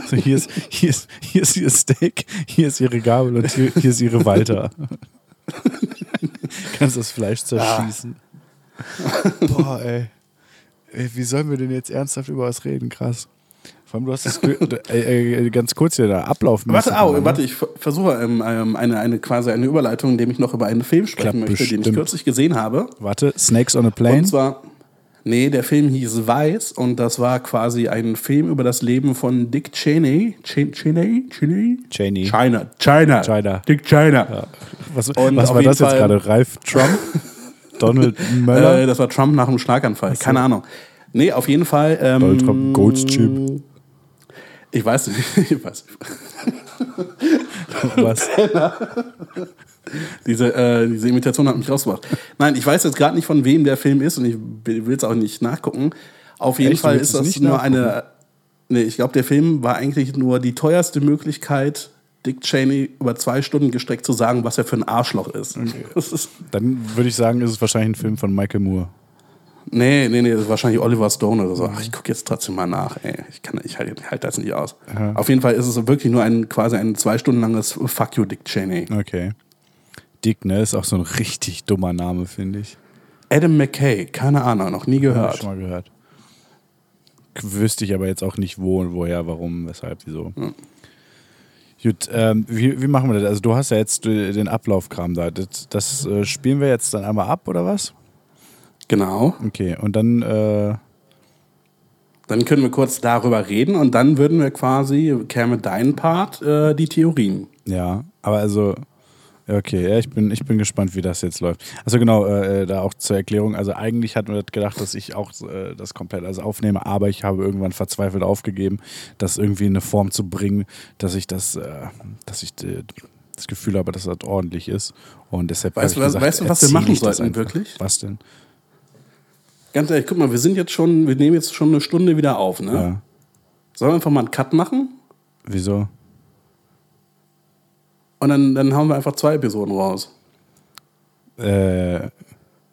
So, hier, ist, hier, ist, hier ist ihr Steak, hier ist ihre Gabel und hier, hier ist ihre Walter. Kannst das Fleisch zerschießen. Boah, ey. Wie sollen wir denn jetzt ernsthaft über was reden? Krass. Vor allem, du hast das. ey, ey, ganz kurz hier, der Ablauf. Warte, au, warte, ich ver- versuche ähm, ähm, eine, eine quasi eine Überleitung, indem ich noch über einen Film sprechen Klappt möchte, den ich bestimmt. kürzlich gesehen habe. Warte, Snakes on a Plane. Und zwar, nee, der Film hieß Weiß und das war quasi ein Film über das Leben von Dick Cheney. Ch Cheney? Cheney? Cheney. China. China. China. Dick China. Was, Und was auf war das jetzt gerade? Ralf Trump? Donald Möller? Äh, das war Trump nach einem Schlaganfall. Keine Ahnung. Nee, auf jeden Fall. Ähm, Donald Trump, Goldschip. Ich weiß nicht. Ich weiß nicht. Was? Diese, äh, diese Imitation hat mich rausgebracht. Nein, ich weiß jetzt gerade nicht, von wem der Film ist und ich will es auch nicht nachgucken. Auf jeden Echt? Fall ist das nicht nur nachgucken? eine. Nee, ich glaube, der Film war eigentlich nur die teuerste Möglichkeit, Dick Cheney über zwei Stunden gestreckt zu sagen, was er für ein Arschloch ist. Ist Dann würde ich sagen, ist es wahrscheinlich ein Film von Michael Moore. nee, nee, nee, das ist wahrscheinlich Oliver Stone oder so. Ach, ich gucke jetzt trotzdem mal nach. Ey, ich kann, ich halte halt das nicht aus. Auf jeden Fall ist es wirklich nur ein quasi ein zwei Stunden langes Fuck you, Dick Cheney. Okay. Dick, ne? Ist auch so ein richtig dummer Name, finde ich. Adam McKay, keine Ahnung, noch nie Hab ich gehört. schon mal gehört. Wüsste ich aber jetzt auch nicht wo und woher, warum, weshalb, wieso. Gut, ähm, wie, wie machen wir das? Also du hast ja jetzt den Ablaufkram da. Das, das äh, spielen wir jetzt dann einmal ab, oder was? Genau. Okay, und dann, äh, Dann können wir kurz darüber reden und dann würden wir quasi, käme dein Part, äh, die Theorien. ja, aber also, okay, ja, ich bin, ich bin gespannt, wie das jetzt läuft. Also genau, äh, da auch zur Erklärung, also eigentlich hatten wir gedacht, dass ich auch äh, das komplett also aufnehme, aber ich habe irgendwann verzweifelt aufgegeben, das irgendwie in eine Form zu bringen, dass ich das, äh, dass ich äh, das Gefühl habe, dass das ordentlich ist. Und deshalb Weißt du, was- gesagt, weißt du, was wir machen sollten, wirklich? Was denn? Ganz ehrlich, guck mal, wir sind jetzt schon, wir nehmen jetzt schon eine Stunde wieder auf, ne? Ja. Sollen wir einfach mal einen Cut machen? Wieso? Und dann, dann hauen wir einfach zwei Episoden raus. Äh,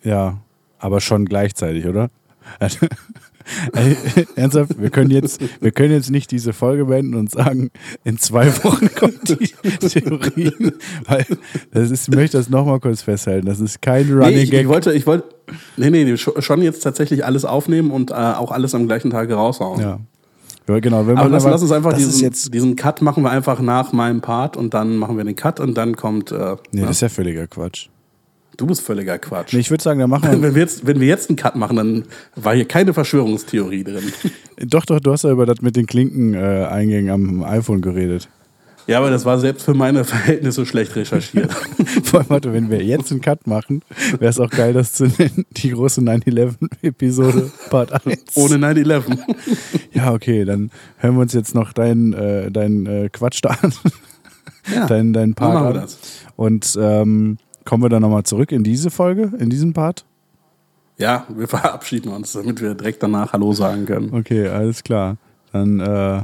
ja, aber schon gleichzeitig, oder? Ernsthaft, wir können, jetzt, wir können jetzt nicht diese Folge beenden und sagen, in zwei Wochen kommt die Theorie. Weil das ist, ich möchte das nochmal kurz festhalten. Das ist kein Running Nee, ich, Gag. ich wollte, ich wollte, nee, nee, sch- schon jetzt tatsächlich alles aufnehmen und äh, auch alles am gleichen Tag raushauen. ja. Ja, genau. Wenn Aber lass, lass uns einfach diesen, jetzt, diesen Cut machen wir einfach nach meinem Part und dann machen wir den Cut und dann kommt. Äh, Nee, ne? das ist ja völliger Quatsch. du bist völliger Quatsch. Nee, ich würde sagen, dann machen wir. wenn, wir jetzt, wenn wir jetzt einen Cut machen, dann war hier keine Verschwörungstheorie drin. Doch, doch, du hast ja über das mit den Klinken-Eingängen am iPhone geredet. Ja, aber das war selbst für meine Verhältnisse schlecht recherchiert. Vor allem, warte, wenn wir jetzt einen Cut machen, wäre es auch geil, das zu nennen, die große 9-11-Episode Part 1. Ohne 9-11. Ja, okay, dann hören wir uns jetzt noch deinen äh, dein, äh, Quatsch da an. Ja, deinen dein Part machen wir das. Und ähm, kommen wir dann nochmal zurück in diese Folge, in diesen Part? Ja, wir verabschieden uns, damit wir direkt danach Hallo sagen können. Okay, alles klar. Dann äh,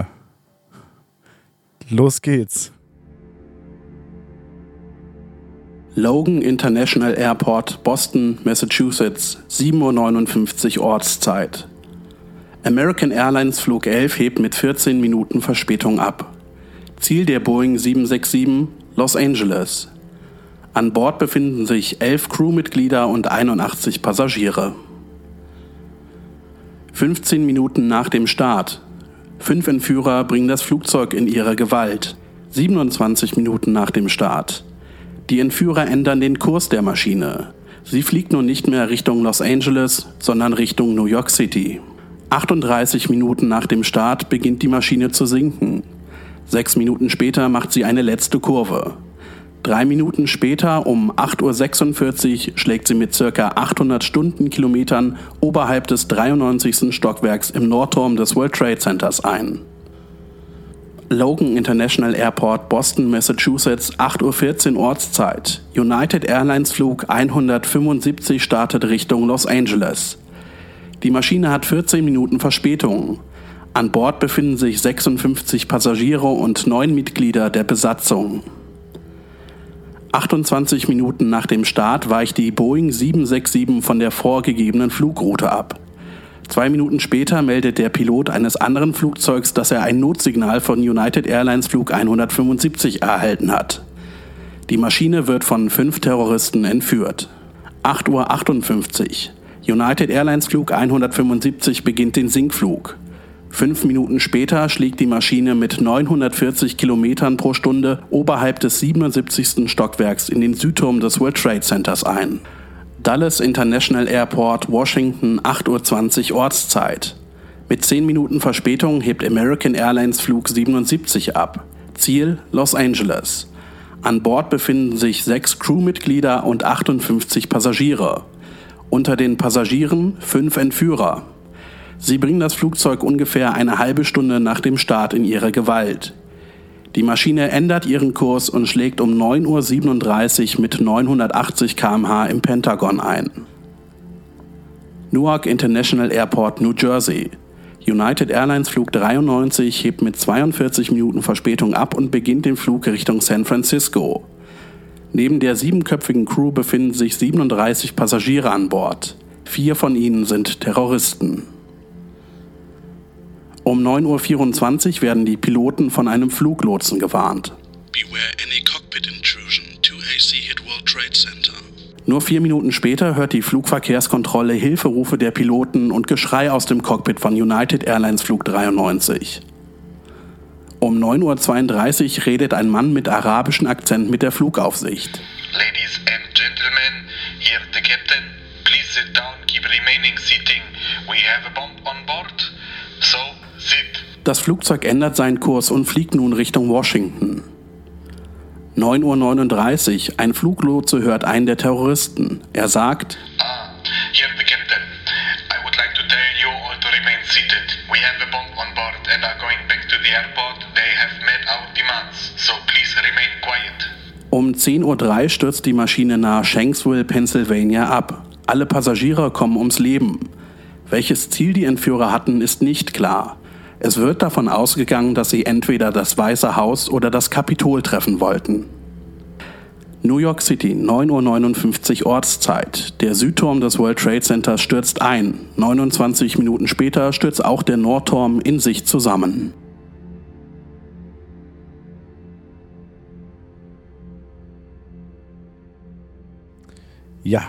äh, los geht's. Logan International Airport, Boston, Massachusetts, 7.59 Uhr Ortszeit. American Airlines Flug 11 hebt mit 14 Minuten Verspätung ab. Ziel der Boeing 767 Los Angeles. An Bord befinden sich 11 Crewmitglieder und 81 Passagiere. 15 Minuten nach dem Start. Fünf Entführer bringen das Flugzeug in ihre Gewalt. 27 Minuten nach dem Start. Die Entführer ändern den Kurs der Maschine. Sie fliegt nun nicht mehr Richtung Los Angeles, sondern Richtung New York City. 38 Minuten nach dem Start beginnt die Maschine zu sinken. Sechs Minuten später macht sie eine letzte Kurve. Drei Minuten später, um 8.46 Uhr, schlägt sie mit ca. 800 Stundenkilometern oberhalb des 93. Stockwerks im Nordturm des World Trade Centers ein. Logan International Airport, Boston, Massachusetts, 8.14 Uhr Ortszeit. United Airlines Flug 175 startet Richtung Los Angeles. Die Maschine hat 14 Minuten Verspätung. An Bord befinden sich 56 Passagiere und neun Mitglieder der Besatzung. 28 Minuten nach dem Start weicht die Boeing 767 von der vorgegebenen Flugroute ab. Zwei Minuten später meldet der Pilot eines anderen Flugzeugs, dass er ein Notsignal von United Airlines Flug 175 erhalten hat. Die Maschine wird von fünf Terroristen entführt. 8.58 Uhr. United Airlines Flug 175 beginnt den Sinkflug. Fünf Minuten später schlägt die Maschine mit 940 Kilometern pro Stunde oberhalb des 77. Stockwerks in den Südturm des World Trade Centers ein. Dallas International Airport, Washington, 8.20 Uhr Ortszeit. Mit 10 Minuten Verspätung hebt American Airlines Flug 77 ab. Ziel Los Angeles. An Bord befinden sich sechs Crewmitglieder und 58 Passagiere. Unter den Passagieren fünf Entführer. Sie bringen das Flugzeug ungefähr eine halbe Stunde nach dem Start in ihre Gewalt. Die Maschine ändert ihren Kurs und schlägt um 9.37 Uhr mit 980 km/h im Pentagon ein. Newark International Airport, New Jersey. United Airlines Flug 93 hebt mit 42 Minuten Verspätung ab und beginnt den Flug Richtung San Francisco. Neben der siebenköpfigen Crew befinden sich 37 Passagiere an Bord. Vier von ihnen sind Terroristen. Um 9.24 Uhr werden die Piloten von einem Fluglotsen gewarnt. Beware any cockpit intrusion. 2AC hit World Trade Center. Nur vier Minuten später hört die Flugverkehrskontrolle Hilferufe der Piloten und Geschrei aus dem Cockpit von United Airlines Flug 93. Um 9.32 Uhr redet ein Mann mit arabischem Akzent mit der Flugaufsicht. Ladies and gentlemen, here the captain. Please sit down, keep remaining seating. We have a bomb on board. Das Flugzeug ändert seinen Kurs und fliegt nun Richtung Washington. 9.39 Uhr, ein Fluglotse hört einen der Terroristen. Er sagt, Ah, here the captain. I would like to tell you all to remain seated. We have a bomb on board and are going back to the airport. They have met our demands, so please remain quiet. um 10.03 Uhr stürzt die Maschine nahe Shanksville, Pennsylvania ab. Alle Passagiere kommen ums Leben. Welches Ziel die Entführer hatten, ist nicht klar. Es wird davon ausgegangen, dass sie entweder das Weiße Haus oder das Kapitol treffen wollten. New York City, 9.59 Uhr Ortszeit. Der Südturm des World Trade Centers stürzt ein. 29 Minuten später stürzt auch der Nordturm in sich zusammen. Ja,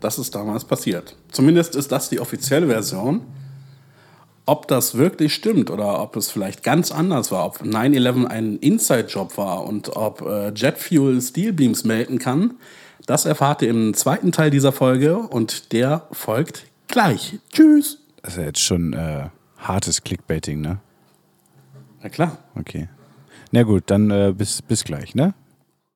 Das ist damals passiert. Zumindest ist das die offizielle Version. Ob das wirklich stimmt oder ob es vielleicht ganz anders war, ob 9-11 ein Inside-Job war und ob äh, Jetfuel Steelbeams melden kann, das erfahrt ihr im zweiten Teil dieser Folge und der folgt gleich. Tschüss. das ist ja jetzt schon äh, hartes Clickbaiting, ne? Na klar. Okay. Na gut, dann äh, bis, bis gleich, ne?